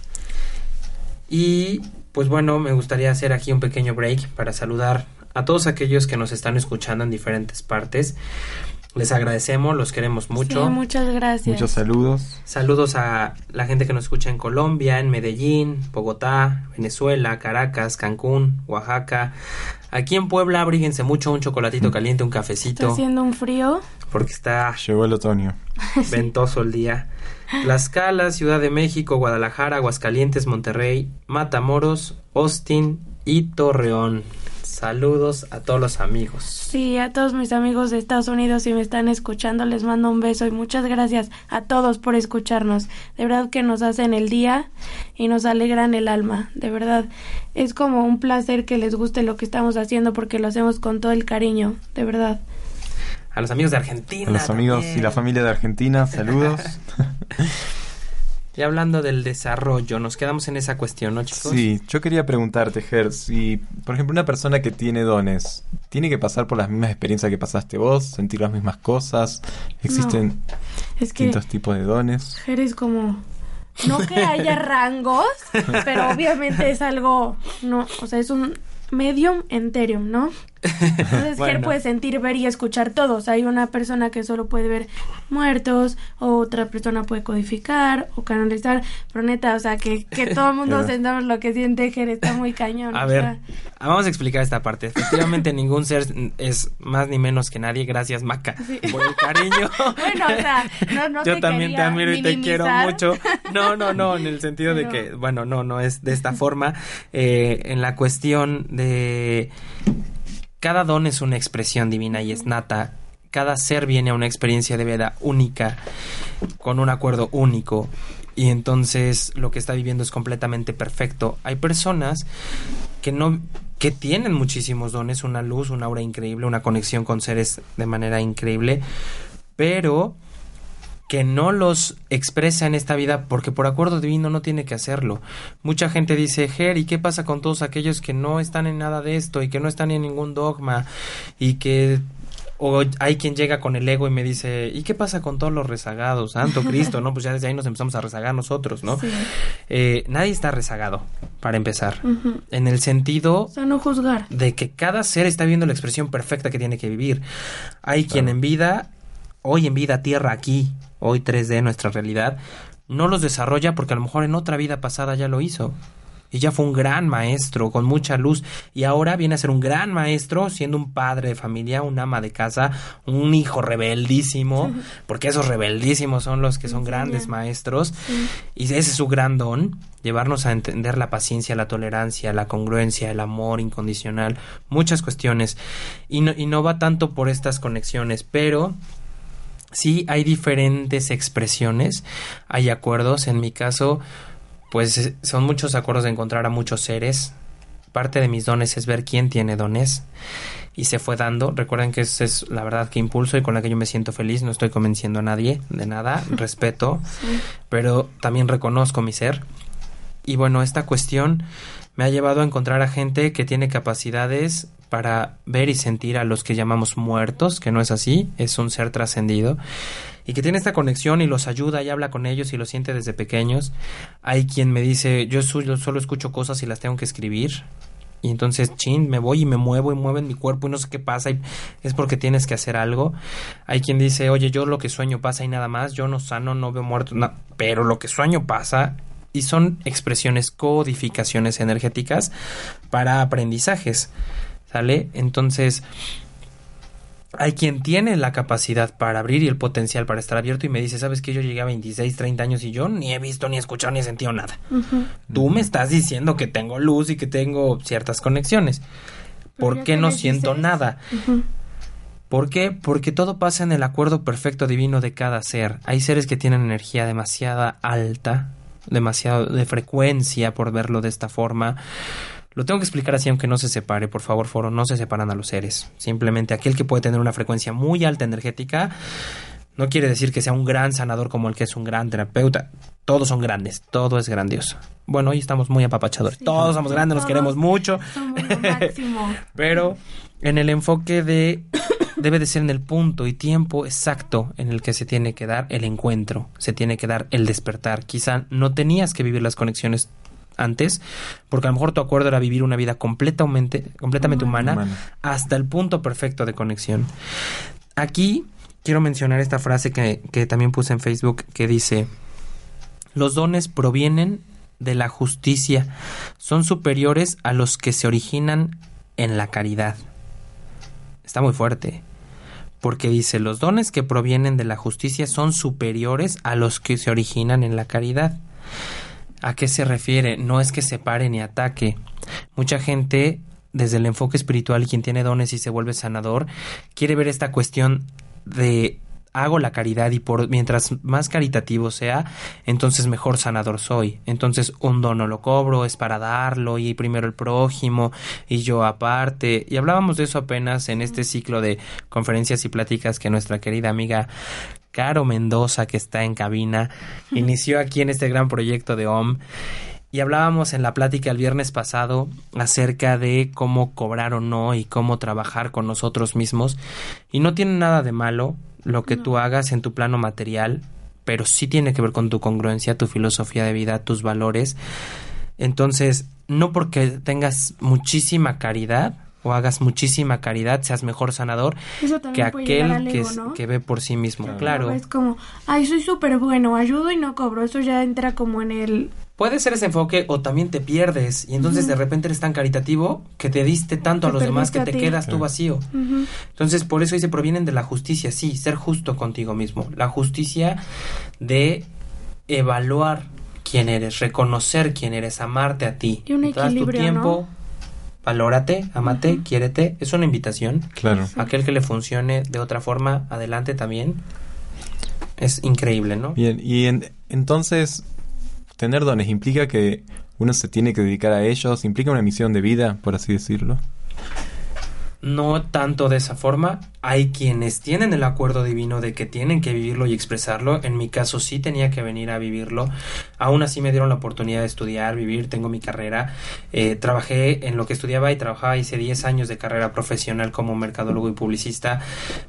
Y pues bueno, me gustaría hacer aquí un pequeño break para saludar a todos aquellos que nos están escuchando en diferentes partes. Les agradecemos, los queremos mucho. muchas gracias. Muchos saludos. Saludos a la gente que nos escucha en Colombia, en Medellín, Bogotá, Venezuela, Caracas, Cancún, Oaxaca. Aquí en Puebla, abríguense mucho, un chocolatito caliente, un cafecito. Está haciendo un frío. Porque está... Llegó el otoño. [laughs] Ventoso el día. Tlaxcala, Ciudad de México, Guadalajara, Aguascalientes, Monterrey, Matamoros, Austin y Torreón. Saludos a todos los amigos. Sí, a todos mis amigos de Estados Unidos si me están escuchando les mando un beso y muchas gracias a todos por escucharnos. De verdad que nos hacen el día y nos alegran el alma. De verdad es como un placer que les guste lo que estamos haciendo porque lo hacemos con todo el cariño. De verdad. A los amigos de Argentina. A los amigos y la familia de Argentina, saludos. [laughs] Y hablando del desarrollo, nos quedamos en esa cuestión, ¿no, chicos? Sí, yo quería preguntarte, Ger, si, por ejemplo, una persona que tiene dones, ¿tiene que pasar por las mismas experiencias que pasaste vos? ¿Sentir las mismas cosas? ¿Existen distintos tipos de dones? Ger es como... No que haya [laughs] rangos, pero obviamente es algo... no O sea, es un medium enterium, ¿no? Entonces, él puede sentir, ver y escuchar todos. Hay una persona que solo puede ver muertos, o otra persona puede codificar o canalizar, pero neta, o sea, que, que [laughs] todo el mundo sentamos lo que siente Jer está muy cañón. A ver, vamos a explicar esta parte. Efectivamente, ningún ser es más ni menos que nadie. Gracias, Maca, por el cariño. [laughs] bueno, o sea, no, no Yo también te admiro y te quiero mucho. No, no, no, en el sentido de que, bueno, no, no es de esta forma. Eh, en la cuestión de cada don es una expresión divina y es nata. Cada ser viene a una experiencia de vida única, con un acuerdo único. Y entonces lo que está viviendo es completamente perfecto. Hay personas que no que tienen muchísimos dones, una luz, una aura increíble, una conexión con seres de manera increíble, pero que no los expresa en esta vida porque por acuerdo divino no tiene que hacerlo. Mucha gente dice, Ger, ¿y qué pasa con todos aquellos que no están en nada de esto y que no están en ningún dogma y que o hay quien llega con el ego y me dice, ¿y qué pasa con todos los rezagados? Santo Cristo, ¿no? Pues ya desde ahí nos empezamos a rezagar nosotros, ¿no? Eh, nadie está rezagado, para empezar. En el sentido... O sea, no juzgar. De que cada ser está viendo la expresión perfecta que tiene que vivir. Hay quien en vida, hoy en vida, tierra aquí, hoy 3D, nuestra realidad, no los desarrolla porque a lo mejor en otra vida pasada ya lo hizo. Y ya fue un gran maestro, con mucha luz, y ahora viene a ser un gran maestro, siendo un padre de familia, un ama de casa, un hijo rebeldísimo, porque esos rebeldísimos son los que son grandes maestros, y ese es su gran don, llevarnos a entender la paciencia, la tolerancia, la congruencia, el amor incondicional, muchas cuestiones, y no, y no va tanto por estas conexiones, pero sí hay diferentes expresiones, hay acuerdos, en mi caso, pues son muchos acuerdos de encontrar a muchos seres. Parte de mis dones es ver quién tiene dones y se fue dando. Recuerden que esa es la verdad que impulso y con la que yo me siento feliz. No estoy convenciendo a nadie de nada, [laughs] respeto, pero también reconozco mi ser. Y bueno, esta cuestión me ha llevado a encontrar a gente que tiene capacidades para ver y sentir a los que llamamos muertos, que no es así, es un ser trascendido, y que tiene esta conexión y los ayuda y habla con ellos y lo siente desde pequeños. Hay quien me dice, yo solo escucho cosas y las tengo que escribir. Y entonces, chin, me voy y me muevo y muevo en mi cuerpo y no sé qué pasa y es porque tienes que hacer algo. Hay quien dice, oye, yo lo que sueño pasa y nada más, yo no sano, no veo muerto, pero lo que sueño pasa y son expresiones, codificaciones energéticas para aprendizajes. ¿Sale? Entonces, hay quien tiene la capacidad para abrir y el potencial para estar abierto y me dice, ¿sabes que Yo llegué a 26, 30 años y yo ni he visto, ni he escuchado, ni he sentido nada. Tú me estás diciendo que tengo luz y que tengo ciertas conexiones. ¿Por qué no siento nada? ¿Por qué? Porque todo pasa en el acuerdo perfecto divino de cada ser. Hay seres que tienen energía demasiada alta, demasiado de frecuencia, por verlo de esta forma Lo tengo que explicar así aunque no se separe, por favor, foro, no se separan a los seres. Simplemente aquel que puede tener una frecuencia muy alta energética no quiere decir que sea un gran sanador como el que es un gran terapeuta. Todos son grandes, todo es grandioso. Bueno, hoy estamos muy apapachadores. todos somos grandes, nos queremos mucho. [laughs] Pero en el enfoque de debe de ser en el punto y tiempo exacto en el que se tiene que dar el encuentro, se tiene que dar el despertar. Quizá no tenías que vivir las conexiones antes, porque a lo mejor tu acuerdo era vivir una vida completamente, completamente humana, hasta el punto perfecto de conexión. Aquí quiero mencionar esta frase que, que también puse en Facebook que dice, los dones provienen de la justicia, son superiores a los que se originan en la caridad. Está muy fuerte porque dice, los dones que provienen de la justicia son superiores a los que se originan en la caridad. ¿A qué se refiere? No es que separe ni ataque. Mucha gente, desde el enfoque espiritual, quien tiene dones y se vuelve sanador, quiere ver esta cuestión de hago la caridad y por mientras más caritativo sea, entonces mejor sanador soy. Entonces un don no lo cobro, es para darlo y primero el prójimo y yo aparte. Y hablábamos de eso apenas en este ciclo de conferencias y pláticas que nuestra querida amiga Caro Mendoza, que está en cabina, inició aquí en este gran proyecto de OM. Y hablábamos en la plática el viernes pasado acerca de cómo cobrar o no y cómo trabajar con nosotros mismos. Y no tiene nada de malo lo que tú hagas en tu plano material, pero sí tiene que ver con tu congruencia, tu filosofía de vida, tus valores. Entonces, no porque tengas muchísima caridad o hagas muchísima caridad, seas mejor sanador que aquel que, que, ve por sí mismo. Claro. Es como, ay, soy súper bueno, ayudo y no cobro. Eso ya entra como en el Puede ser ese enfoque o también te pierdes y entonces de repente eres tan caritativo que te diste tanto a los demás que te quedas tú vacío. Entonces por eso dice provienen de la justicia, sí, ser justo contigo mismo. La justicia de evaluar quién eres, reconocer quién eres, amarte a ti. Y un equilibrio, tu tiempo, valórate, amate, quiérete. Es una invitación. Claro. Aquel que le funcione de otra forma, adelante también. Es increíble, ¿no? Bien, y entonces tener dones implica que uno se tiene que dedicar a ellos, implica una misión de vida, por así decirlo no tanto de esa forma. Hay quienes tienen el acuerdo divino de que tienen que vivirlo y expresarlo. En mi caso sí tenía que venir a vivirlo. Aún así me dieron la oportunidad de estudiar, vivir, tengo mi carrera. Eh, trabajé en lo que estudiaba y trabajaba, hice 10 años de carrera profesional como mercadólogo y publicista,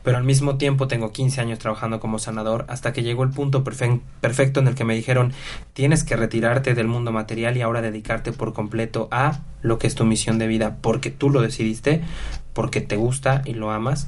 pero al mismo tiempo tengo 15 años trabajando como sanador hasta que llegó el punto perfecto en el que me dijeron tienes que retirarte del mundo material y ahora dedicarte por completo a lo que es tu misión de vida porque tú lo decidiste porque te gusta y lo amas.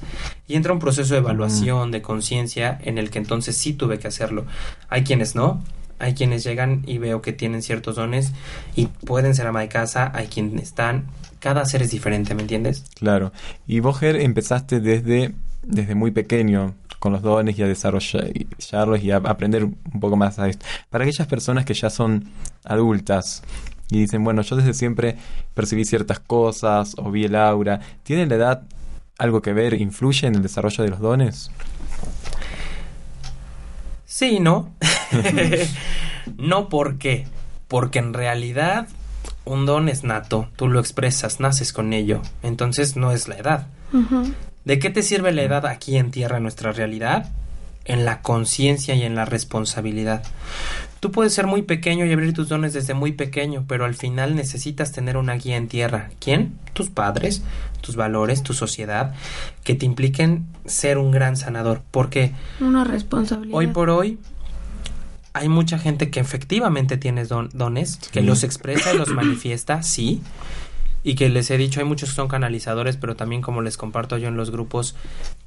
Y entra un proceso de evaluación, de conciencia, en el que entonces sí tuve que hacerlo. Hay quienes no, hay quienes llegan y veo que tienen ciertos dones y pueden ser ama de casa, hay quienes están, cada ser es diferente, ¿me entiendes? Claro. Y vos, empezaste desde, desde muy pequeño con los dones y a desarrollarlos y a aprender un poco más a esto. Para aquellas personas que ya son adultas, y dicen, bueno, yo desde siempre percibí ciertas cosas o vi el aura. ¿Tiene la edad algo que ver, influye en el desarrollo de los dones? Sí, ¿no? [laughs] no, ¿por qué? Porque en realidad un don es nato, tú lo expresas, naces con ello, entonces no es la edad. ¿De qué te sirve la edad aquí en tierra, en nuestra realidad? En la conciencia y en la responsabilidad. Tú puedes ser muy pequeño y abrir tus dones desde muy pequeño, pero al final necesitas tener una guía en tierra. ¿Quién? Tus padres, tus valores, tu sociedad, que te impliquen ser un gran sanador. Porque una responsabilidad. Hoy por hoy hay mucha gente que efectivamente tiene dones, que los expresa y los [coughs] manifiesta, sí, y que les he dicho, hay muchos que son canalizadores, pero también como les comparto yo en los grupos,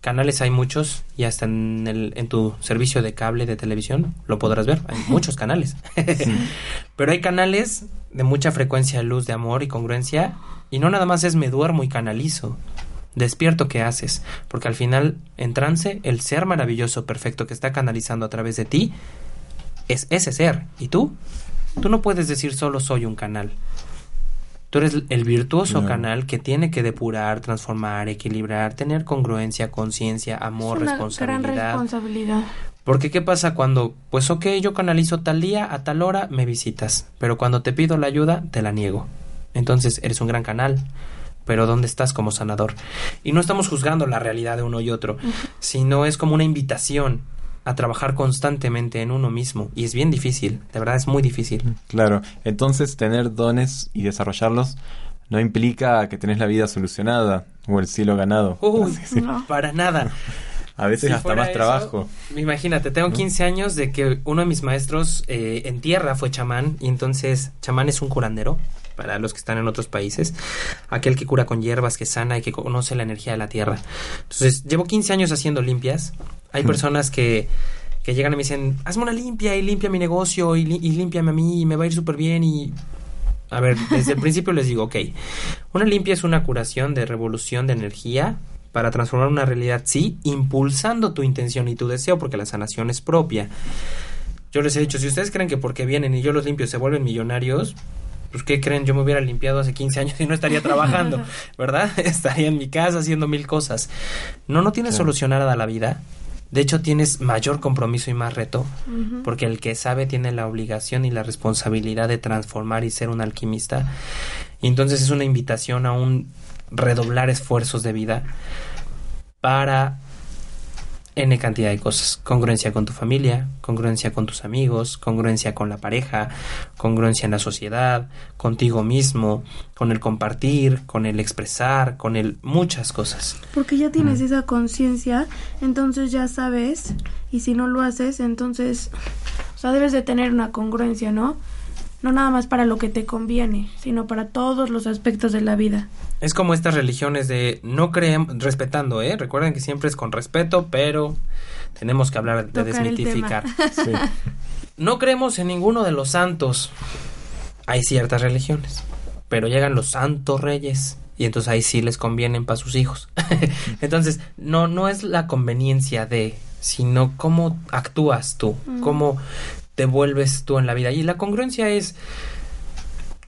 canales hay muchos y hasta en, el, en tu servicio de cable de televisión lo podrás ver, hay muchos canales. [laughs] [laughs] pero hay canales de mucha frecuencia de luz, de amor y congruencia y no nada más es me duermo y canalizo. Despierto qué haces, porque al final en trance el ser maravilloso perfecto que está canalizando a través de ti es ese ser y tú tú no puedes decir solo soy un canal Tú eres el virtuoso canal que tiene que depurar, transformar, equilibrar, tener congruencia, conciencia, amor, es una responsabilidad. Gran responsabilidad. Porque ¿qué pasa cuando, pues ok, yo canalizo tal día, a tal hora, me visitas, pero cuando te pido la ayuda, te la niego? Entonces eres un gran canal, pero ¿dónde estás como sanador? Y no estamos juzgando la realidad de uno y otro, sino es como una invitación a trabajar constantemente en uno mismo. Y es bien difícil, de verdad es muy difícil. Claro, entonces tener dones y desarrollarlos no implica que tenés la vida solucionada o el cielo ganado. Uy, [laughs] para nada. [laughs] A veces hasta más trabajo. Imagínate, tengo 15 años de que uno de mis maestros eh, en tierra fue chamán y entonces chamán es un curandero para los que están en otros países, aquel que cura con hierbas, que sana y que conoce la energía de la tierra. Entonces, llevo 15 años haciendo limpias. Hay personas que, que llegan y me dicen, hazme una limpia y limpia mi negocio y, y límpiame a mí y me va a ir súper bien y... A ver, desde el [laughs] principio les digo, ok, una limpia es una curación de revolución de energía para transformar una realidad, sí, impulsando tu intención y tu deseo, porque la sanación es propia. Yo les he dicho, si ustedes creen que porque vienen y yo los limpio se vuelven millonarios, pues ¿qué creen? Yo me hubiera limpiado hace 15 años y no estaría trabajando, [laughs] ¿verdad? [laughs] estaría en mi casa haciendo mil cosas. No, no tienes solucionada la vida. De hecho, tienes mayor compromiso y más reto, porque el que sabe tiene la obligación y la responsabilidad de transformar y ser un alquimista. Y entonces es una invitación a un redoblar esfuerzos de vida para N cantidad de cosas. Congruencia con tu familia, congruencia con tus amigos, congruencia con la pareja, congruencia en la sociedad, contigo mismo, con el compartir, con el expresar, con el muchas cosas. Porque ya tienes esa conciencia, entonces ya sabes, y si no lo haces, entonces, o sea, debes de tener una congruencia, ¿no? No nada más para lo que te conviene, sino para todos los aspectos de la vida. Es como estas religiones de no creemos, respetando, ¿eh? Recuerden que siempre es con respeto, pero tenemos que hablar de desmitificar. [laughs] No creemos en ninguno de los santos. Hay ciertas religiones, pero llegan los santos reyes y entonces ahí sí les convienen para sus hijos. [laughs] entonces, no no es la conveniencia de, sino cómo actúas tú, cómo te vuelves tú en la vida. Y la congruencia es,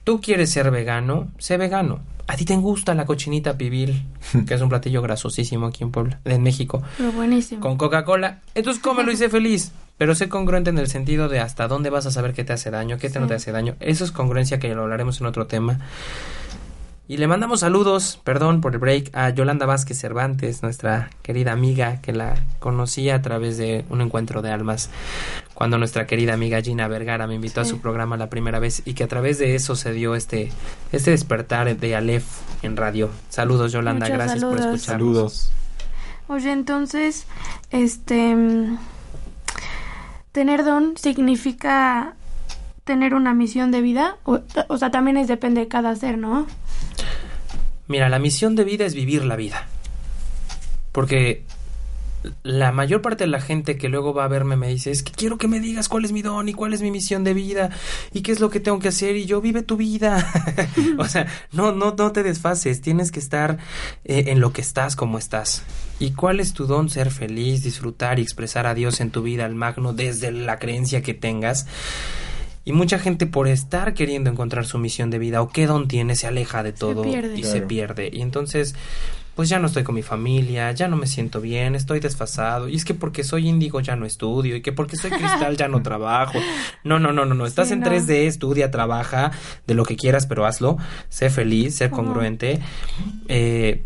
tú quieres ser vegano, sé vegano. A ti te gusta la cochinita pibil, [laughs] que es un platillo grasosísimo aquí en Puebla, en México. Pero buenísimo. Con Coca-Cola. Entonces cómelo y sé feliz. Pero sé congruente en el sentido de hasta dónde vas a saber qué te hace daño, qué te no te hace daño. Eso es congruencia que lo hablaremos en otro tema. Y le mandamos saludos, perdón por el break, a Yolanda Vázquez Cervantes, nuestra querida amiga que la conocí a través de un encuentro de almas, cuando nuestra querida amiga Gina Vergara me invitó a su programa la primera vez y que a través de eso se dio este, este despertar de Aleph en radio. Saludos Yolanda, gracias por escucharnos. Saludos. Oye, entonces, este, tener don significa tener una misión de vida, o, sea, también es depende de cada ser, ¿no? Mira, la misión de vida es vivir la vida. Porque la mayor parte de la gente que luego va a verme me dice, es que quiero que me digas cuál es mi don y cuál es mi misión de vida y qué es lo que tengo que hacer y yo vive tu vida. [laughs] o sea, no, no, no te desfases, tienes que estar eh, en lo que estás como estás. ¿Y cuál es tu don? Ser feliz, disfrutar y expresar a Dios en tu vida, al magno, desde la creencia que tengas. Y mucha gente por estar queriendo encontrar su misión de vida o qué don tiene se aleja de todo y se pierde. Y entonces, pues ya no estoy con mi familia, ya no me siento bien, estoy desfasado. Y es que porque soy índigo ya no estudio y que porque soy cristal ya no [laughs] trabajo. No, no, no, no, no. Estás en 3D, estudia, trabaja, de lo que quieras, pero hazlo. Sé feliz, sé congruente. Eh,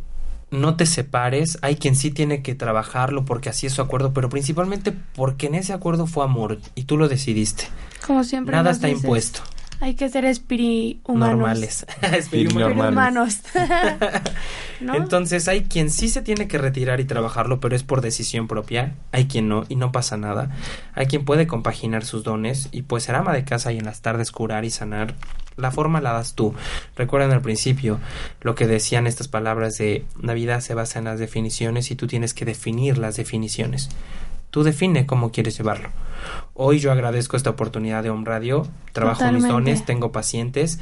no te separes. Hay quien sí tiene que trabajarlo porque así es su acuerdo, pero principalmente porque en ese acuerdo fue amor y tú lo decidiste. Como siempre. Nada está impuesto. Hay que ser espiri humanos. Normales. [laughs] [laughs] espiri humanos. [laughs] Entonces hay quien sí se tiene que retirar y trabajarlo, pero es por decisión propia. Hay quien no y no pasa nada. Hay quien puede compaginar sus dones y pues ser ama de casa y en las tardes curar y sanar. La forma la das tú. Recuerden al principio lo que decían estas palabras de la vida se basa en las definiciones y tú tienes que definir las definiciones. Tú define cómo quieres llevarlo. Hoy yo agradezco esta oportunidad de Home Radio. Trabajo mis dones, tengo pacientes.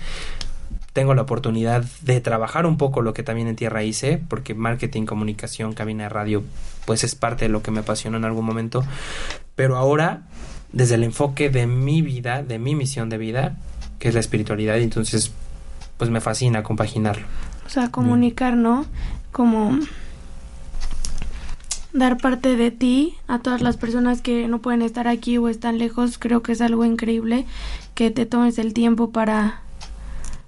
Tengo la oportunidad de trabajar un poco lo que también en tierra hice, porque marketing, comunicación, cabina de radio, pues es parte de lo que me apasionó en algún momento. Pero ahora, desde el enfoque de mi vida, de mi misión de vida, que es la espiritualidad, entonces, pues me fascina compaginarlo. O sea, comunicar, ¿no? Como dar parte de ti a todas las personas que no pueden estar aquí o están lejos, creo que es algo increíble que te tomes el tiempo para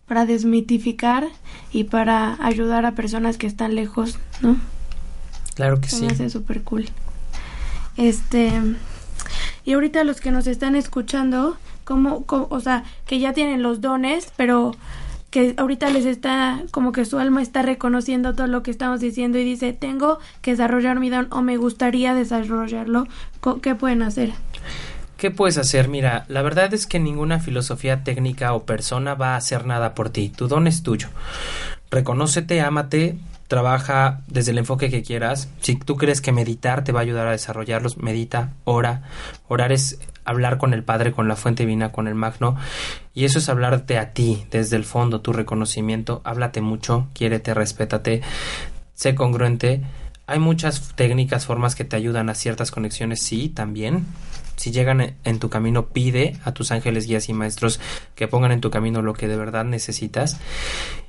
para desmitificar y para ayudar a personas que están lejos, ¿no? Claro que Se sí. me hace súper cool. Este. Y ahorita los que nos están escuchando, como, co- o sea, que ya tienen los dones, pero que ahorita les está, como que su alma está reconociendo todo lo que estamos diciendo y dice, tengo que desarrollar mi don o me gustaría desarrollarlo, ¿qué pueden hacer? ¿Qué puedes hacer? Mira, la verdad es que ninguna filosofía técnica o persona va a hacer nada por ti. Tu don es tuyo. Reconócete, ámate, trabaja desde el enfoque que quieras. Si tú crees que meditar te va a ayudar a desarrollarlos, medita, ora. Orar es hablar con el Padre, con la fuente divina, con el magno. Y eso es hablarte a ti, desde el fondo, tu reconocimiento. Háblate mucho, quiérete, respétate, sé congruente. Hay muchas técnicas, formas que te ayudan a ciertas conexiones, sí, también. Si llegan en- tu camino, pide a tus ángeles, guías y maestros que pongan en tu camino lo que de verdad necesitas.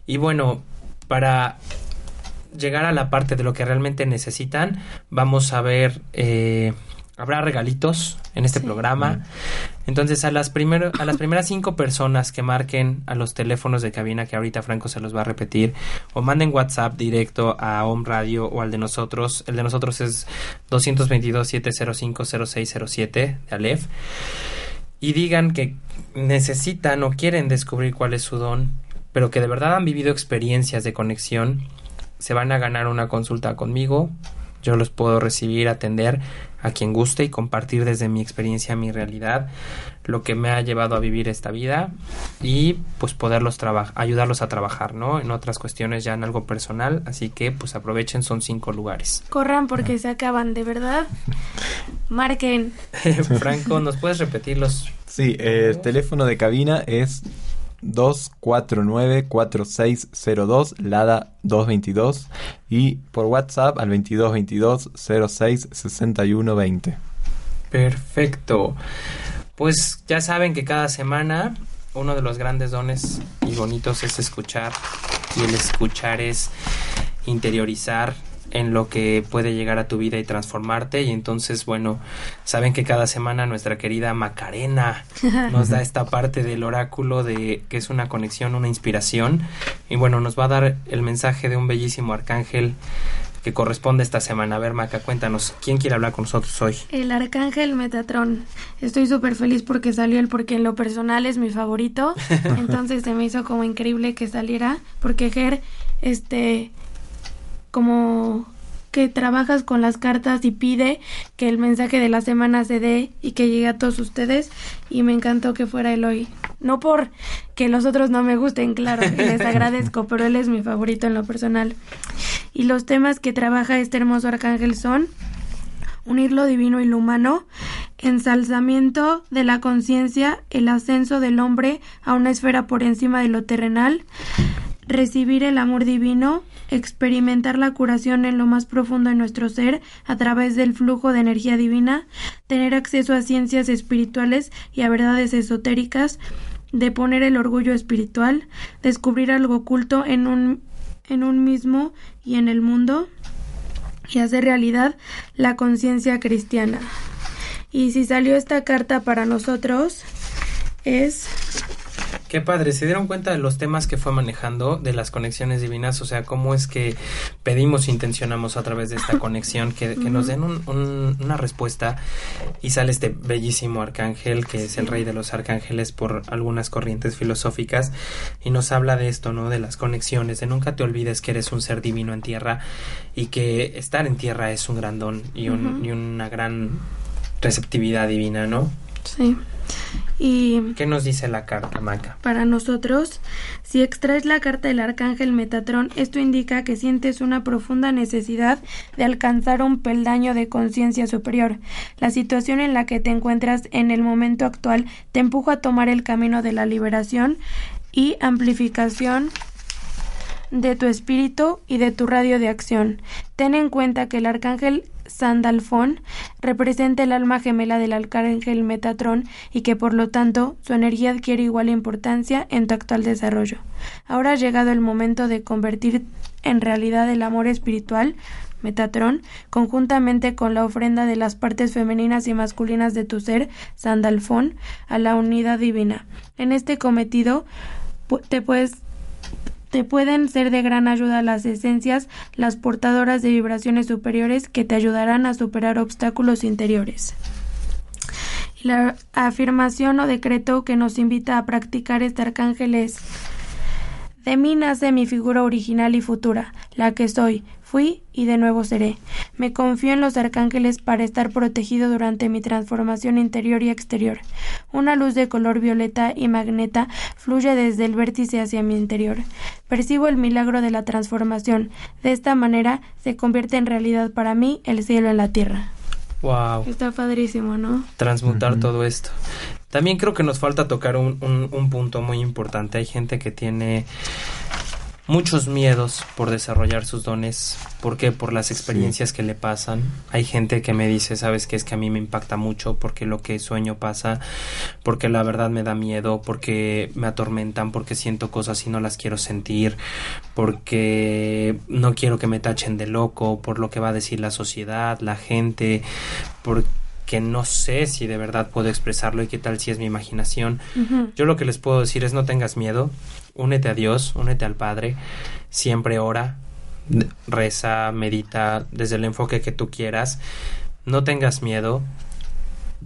Y bueno, para llegar a la parte de lo que realmente necesitan, vamos a ver, eh, habrá regalitos en este Sí. programa. Entonces, a las, primero, a las primeras cinco personas que marquen a los teléfonos de cabina, que ahorita Franco se los va a repetir, o manden WhatsApp directo a Home Radio o al de nosotros. El de nosotros es 222-705-0607 de Aleph. Y digan que necesitan o quieren descubrir cuál es su don, pero que de verdad han vivido experiencias de conexión, se van a ganar una consulta conmigo. Yo los puedo recibir, atender a quien guste y compartir desde mi experiencia, mi realidad, lo que me ha llevado a vivir esta vida y pues poderlos trabajar, ayudarlos a trabajar, ¿no? En otras cuestiones ya en algo personal, así que pues aprovechen, son cinco lugares. Corran porque se acaban, de verdad. Marquen. [laughs] Franco, ¿nos puedes repetir los Sí, eh, el teléfono de cabina es 249-4602, LADA 222 y por WhatsApp al 2222-066120. Perfecto. Pues ya saben que cada semana uno de los grandes dones y bonitos es escuchar y el escuchar es interiorizar en lo que puede llegar a tu vida y transformarte y entonces bueno saben que cada semana nuestra querida Macarena [laughs] nos da esta parte del oráculo de que es una conexión una inspiración y bueno nos va a dar el mensaje de un bellísimo arcángel que corresponde esta semana a ver Maca cuéntanos quién quiere hablar con nosotros hoy El arcángel Metatron. Estoy súper feliz porque salió él, porque en lo personal es mi favorito. [laughs] Entonces se me hizo como increíble que saliera. Porque Ger, este, como que trabajas con las cartas y pide que el mensaje de la semana se dé y que llegue a todos ustedes. Y me encantó que fuera él hoy. No por que los otros no me gusten, claro, les [laughs] agradezco, pero él es mi favorito en lo personal. Y los temas que trabaja este hermoso arcángel son unir lo divino y lo humano, ensalzamiento de la conciencia, el ascenso del hombre a una esfera por encima de lo terrenal, recibir el amor divino, experimentar la curación en lo más profundo de nuestro ser a través del flujo de energía divina, tener acceso a ciencias espirituales y a verdades esotéricas, deponer el orgullo espiritual, descubrir algo oculto en un, en un mismo y en el mundo, y hacer realidad la conciencia cristiana. Y si salió esta carta para nosotros, es Qué padre, ¿se dieron cuenta de los temas que fue manejando, de las conexiones divinas? O sea, cómo es que pedimos, intencionamos a través de esta conexión que, que nos den un- un- una respuesta y sale este bellísimo arcángel que es el rey de los arcángeles por algunas corrientes filosóficas y nos habla de esto, ¿no? De las conexiones, de nunca te olvides que eres un ser divino en tierra y que estar en tierra es un gran don y, un- y una gran receptividad divina, ¿no? sí. Y ¿Qué nos dice la carta, Maca? para nosotros, si extraes la carta del arcángel Metatrón, esto indica que sientes una profunda necesidad de alcanzar un peldaño de conciencia superior. La situación en la que te encuentras en el momento actual te empuja a tomar el camino de la liberación y amplificación de tu espíritu y de tu radio de acción. Ten en cuenta que el arcángel Sandalfón representa el alma gemela del arcángel Metatrón y que por lo tanto su energía adquiere igual importancia en tu actual desarrollo. Ahora ha llegado el momento de convertir en realidad el amor espiritual Metatrón, conjuntamente con la ofrenda de las partes femeninas y masculinas de tu ser, Sandalfón, a la unidad divina. En este cometido te puedes te pueden ser de gran ayuda las esencias, las portadoras de vibraciones superiores que te ayudarán a superar obstáculos interiores. La afirmación o decreto que nos invita a practicar este arcángel es de mí nace mi figura original y futura, la que soy, fui y de nuevo seré. Me confío en los arcángeles para estar protegido durante mi transformación interior y exterior. Una luz de color violeta y magneta fluye desde el vértice hacia mi interior. Percibo el milagro de la transformación. De esta manera se convierte en realidad para mí el cielo en la tierra. Wow. Está padrísimo, ¿no? Transmutar todo esto. También creo que nos falta tocar un, un, un punto muy importante. Hay gente que tiene muchos miedos por desarrollar sus dones. ¿Por qué? Por las experiencias que le pasan. Hay gente que me dice, sabes que es que a mí me impacta mucho porque lo que sueño pasa, porque la verdad me da miedo, porque me atormentan, porque siento cosas y no las quiero sentir, porque no quiero que me tachen de loco, por lo que va a decir la sociedad, la gente, porque que no sé si de verdad puedo expresarlo y qué tal si es mi imaginación. Yo lo que les puedo decir es no tengas miedo, únete a Dios, únete al Padre, siempre ora, reza, medita desde el enfoque que tú quieras, no tengas miedo,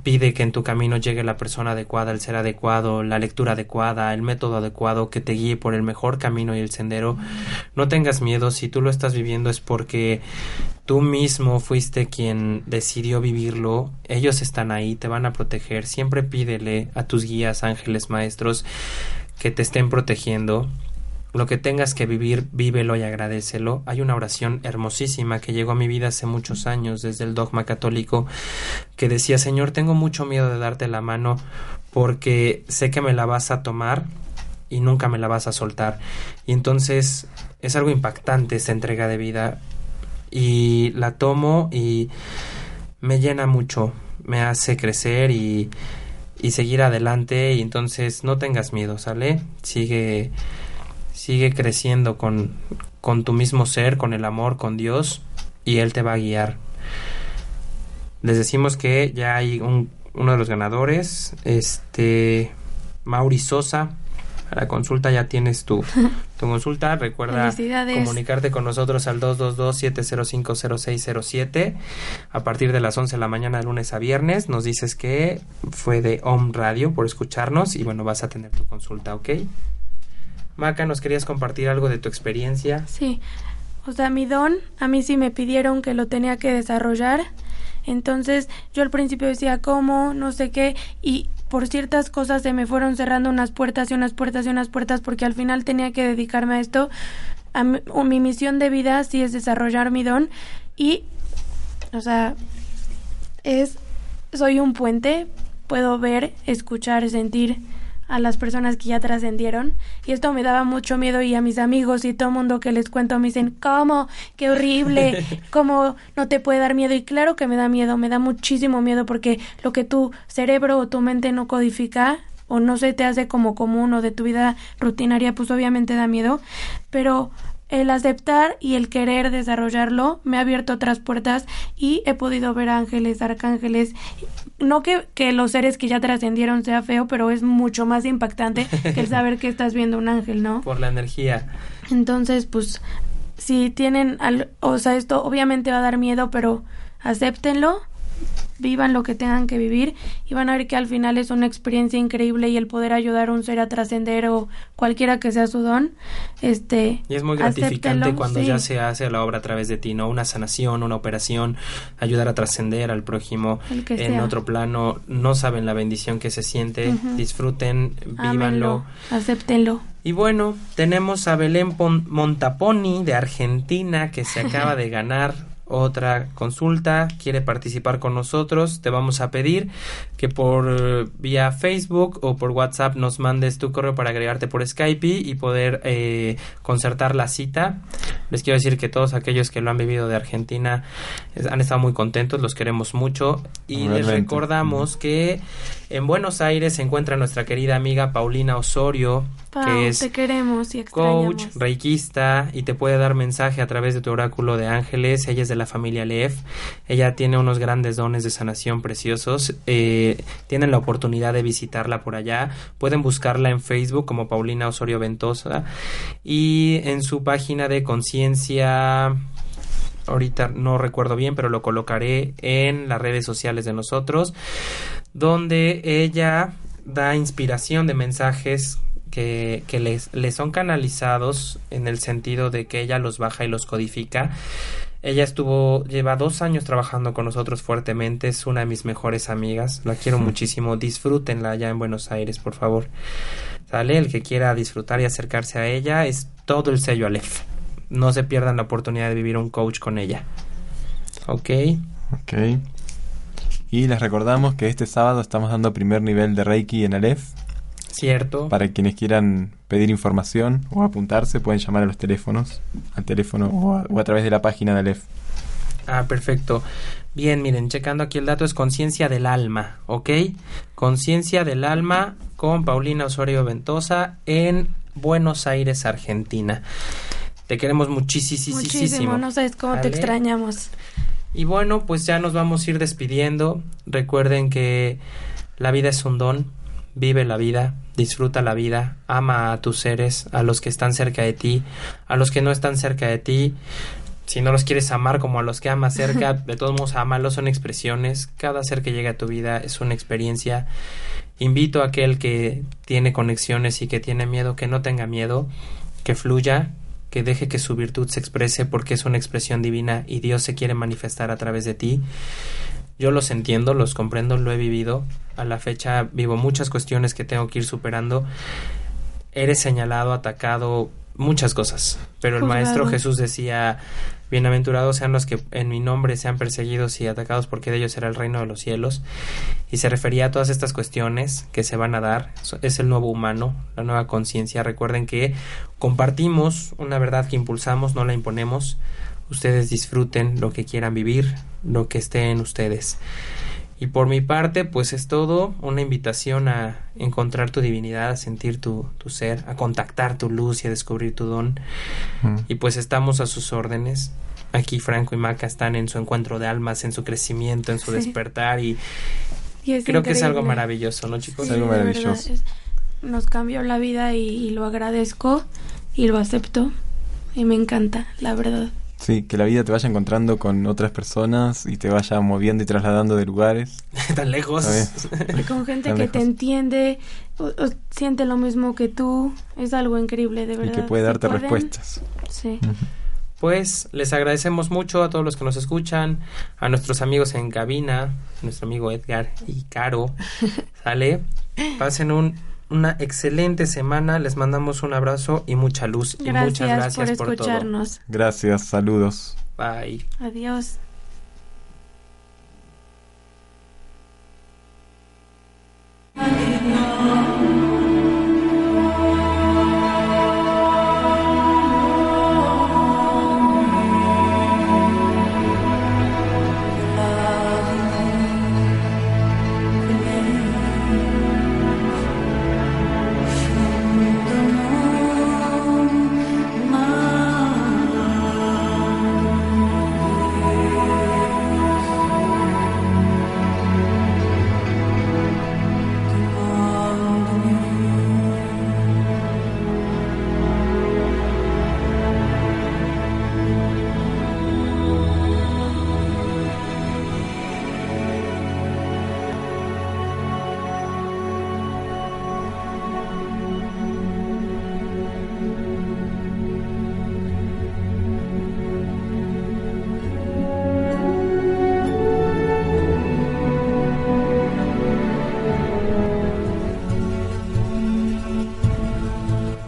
pide que en tu camino llegue la persona adecuada, el ser adecuado, la lectura adecuada, el método adecuado que te guíe por el mejor camino y el sendero. No tengas miedo, si tú lo estás viviendo es porque tú mismo fuiste quien decidió vivirlo, ellos están ahí, te van a proteger, siempre pídele a tus guías, ángeles, maestros, que te estén protegiendo. Lo que tengas que vivir, vívelo y agradecelo. Hay una oración hermosísima que llegó a mi vida hace muchos años desde el dogma católico que decía, Señor, tengo mucho miedo de darte la mano porque sé que me la vas a tomar y nunca me la vas a soltar. Y entonces es algo impactante esta entrega de vida y la tomo y me llena mucho, me hace crecer y, y seguir adelante y entonces no tengas miedo, ¿sale? Sigue sigue creciendo con, con tu mismo ser, con el amor, con Dios y Él te va a guiar. Les decimos que ya hay un, uno de los ganadores, este Mauri Sosa. A la consulta ya tienes tu, [laughs] tu consulta. Recuerda comunicarte con nosotros al 222-705-0607 a partir de las 11 de la mañana de lunes a viernes. Nos dices que fue de Home Radio por escucharnos y bueno, vas a tener tu consulta, ¿ok? Maca, ¿nos querías compartir algo de tu experiencia? Sí. O sea, mi don, a mí sí me pidieron que lo tenía que desarrollar. Entonces, yo al principio decía, ¿cómo? No sé qué. Y por ciertas cosas se me fueron cerrando unas puertas y unas puertas y unas puertas porque al final tenía que dedicarme a esto. A mi, misión de vida sí es desarrollar mi don. Y, o sea, es, soy un puente. Puedo ver, escuchar, sentir a las personas que ya trascendieron y esto me daba mucho miedo y a mis amigos y todo el mundo que les cuento me dicen, ¿cómo? ¡Qué horrible! [laughs] ¿Cómo no te puede dar miedo? Y claro que me da miedo, me da muchísimo miedo porque lo que tu cerebro o tu mente no codifica o no se te hace como común o de tu vida rutinaria, pues obviamente da miedo, pero el aceptar y el querer desarrollarlo me ha abierto otras puertas y he podido ver ángeles, arcángeles. No que, que los seres que ya trascendieron sea feo, pero es mucho más impactante que el saber que estás viendo un ángel, ¿no? Por la energía. Entonces, pues, si tienen, al, o sea, esto obviamente va a dar miedo, pero acéptenlo, vivan lo que tengan que vivir y van a ver que al final es una experiencia increíble y el poder ayudar a un ser a trascender o cualquiera que sea su don, este, Y es muy gratificante cuando sí. ya se hace la obra a través de ti, ¿no? Una sanación, una operación, ayudar a trascender al prójimo en sea. otro plano. No saben la bendición que se siente. Disfruten, vívanlo. Ámenlo, acéptenlo. Y bueno, tenemos a Belén Pon- Montaponi de Argentina que se acaba de ganar otra consulta, quiere participar con nosotros, te vamos a pedir que por eh, vía Facebook o por WhatsApp nos mandes tu correo para agregarte por Skype y poder eh, concertar la cita. Les quiero decir que todos aquellos que lo han vivido de Argentina han estado muy contentos, los queremos mucho y les recordamos que En Buenos Aires se encuentra nuestra querida amiga Paulina Osorio, que es te queremos y coach, reikista y te puede dar mensaje a través de tu oráculo de ángeles. Ella es de la familia Lev. Ella tiene unos grandes dones de sanación preciosos. Eh, tienen la oportunidad de visitarla por allá. Pueden buscarla en Facebook como Paulina Osorio Ventosa y en su página de conciencia ahorita no recuerdo bien, pero lo colocaré en las redes sociales de nosotros, donde ella da inspiración de mensajes que, que les, les, son canalizados en el sentido de que ella los baja y los codifica. Ella estuvo, lleva dos años trabajando con nosotros fuertemente, es una de mis mejores amigas, la quiero muchísimo, disfrútenla allá en Buenos Aires, por favor. ¿Sale? El que quiera disfrutar y acercarse a ella es todo el sello Aleph no se pierdan la oportunidad de vivir un coach con ella. ¿Ok? Ok. Y les recordamos que este sábado estamos dando primer nivel de Reiki en Aleph. Cierto. Para quienes quieran pedir información o apuntarse, pueden llamar a los teléfonos, al teléfono o a, través de la página de Aleph. Ah, perfecto. Bien, miren, checando aquí el dato es conciencia del alma, ¿ok? Conciencia del alma con Paulina Osorio Ventosa en Buenos Aires, Argentina. Te queremos muchísimo. Muchísimo, no sabes cómo te extrañamos. Y bueno, pues ya nos vamos a ir despidiendo. Recuerden que la vida es un don. Vive la vida, disfruta la vida, ama a tus seres, a los que están cerca de ti, a los que no están cerca de ti. Si no los quieres amar como a los que amas cerca, [laughs] de todos modos, amarlos son expresiones. Cada ser que llega a tu vida es una experiencia. Invito a aquel que tiene conexiones y que tiene miedo, que no tenga miedo, que fluya, que deje que su virtud se exprese porque es una expresión divina y Dios se quiere manifestar a través de ti. Yo los entiendo, los comprendo, lo he vivido. A la fecha vivo muchas cuestiones que tengo que ir superando. Eres señalado, atacado, muchas cosas. Pero el Maestro Jesús decía, bienaventurados sean los que en mi nombre sean perseguidos y atacados porque de ellos será el reino de los cielos. Y se refería a todas estas cuestiones que se van a dar. Es el nuevo humano, la nueva conciencia. Recuerden que compartimos una verdad que impulsamos, no la imponemos. Ustedes disfruten lo que quieran vivir, lo que esté en ustedes. Y por mi parte, pues es todo una invitación a encontrar tu divinidad, a sentir tu, tu ser, a contactar tu luz y a descubrir tu don. Y pues estamos a sus órdenes. Aquí Franco y Maca están en su encuentro de almas, en su crecimiento, en su despertar y, creo que es algo maravilloso, ¿no chicos? es algo maravilloso. nos cambió la vida y lo agradezco y lo acepto y me encanta, la verdad. Sí, que la vida te vaya encontrando con otras personas y te vaya moviendo y trasladando de lugares. [laughs] Tan lejos. Y [laughs] con gente que te entiende, o, siente lo mismo que tú. Es algo increíble, de verdad. Y que puede darte respuestas. Sí. Pues les agradecemos mucho a todos los que nos escuchan, a nuestros amigos en cabina, nuestro amigo Edgar y Caro. [laughs] ¿Sale? Pasen un una excelente semana. Les mandamos un abrazo y mucha luz. y muchas gracias por, escucharnos. Gracias, saludos. Bye. Adiós.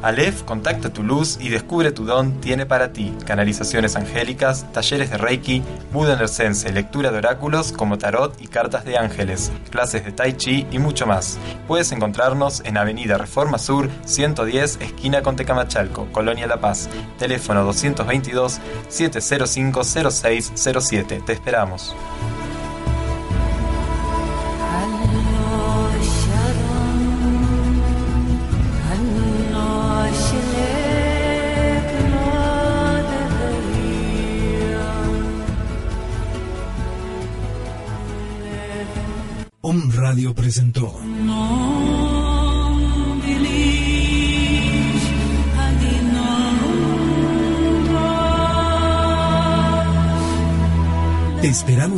Aleph contacta tu luz y descubre tu don tiene para ti canalizaciones angélicas, talleres de Reiki, Buda Sense, lectura de oráculos como tarot y cartas de ángeles, clases de Tai Chi y mucho más. Puedes encontrarnos en Avenida Reforma Sur 110, esquina con Tecamachalco, Colonia La Paz. Teléfono 222 705 0607. Te esperamos.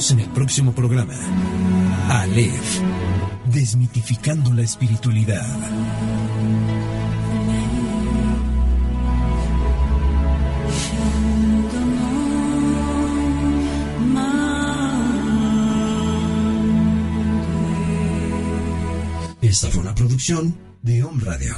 En el próximo programa. Aleph, desmitificando la espiritualidad. Esta fue una producción de Home Radio.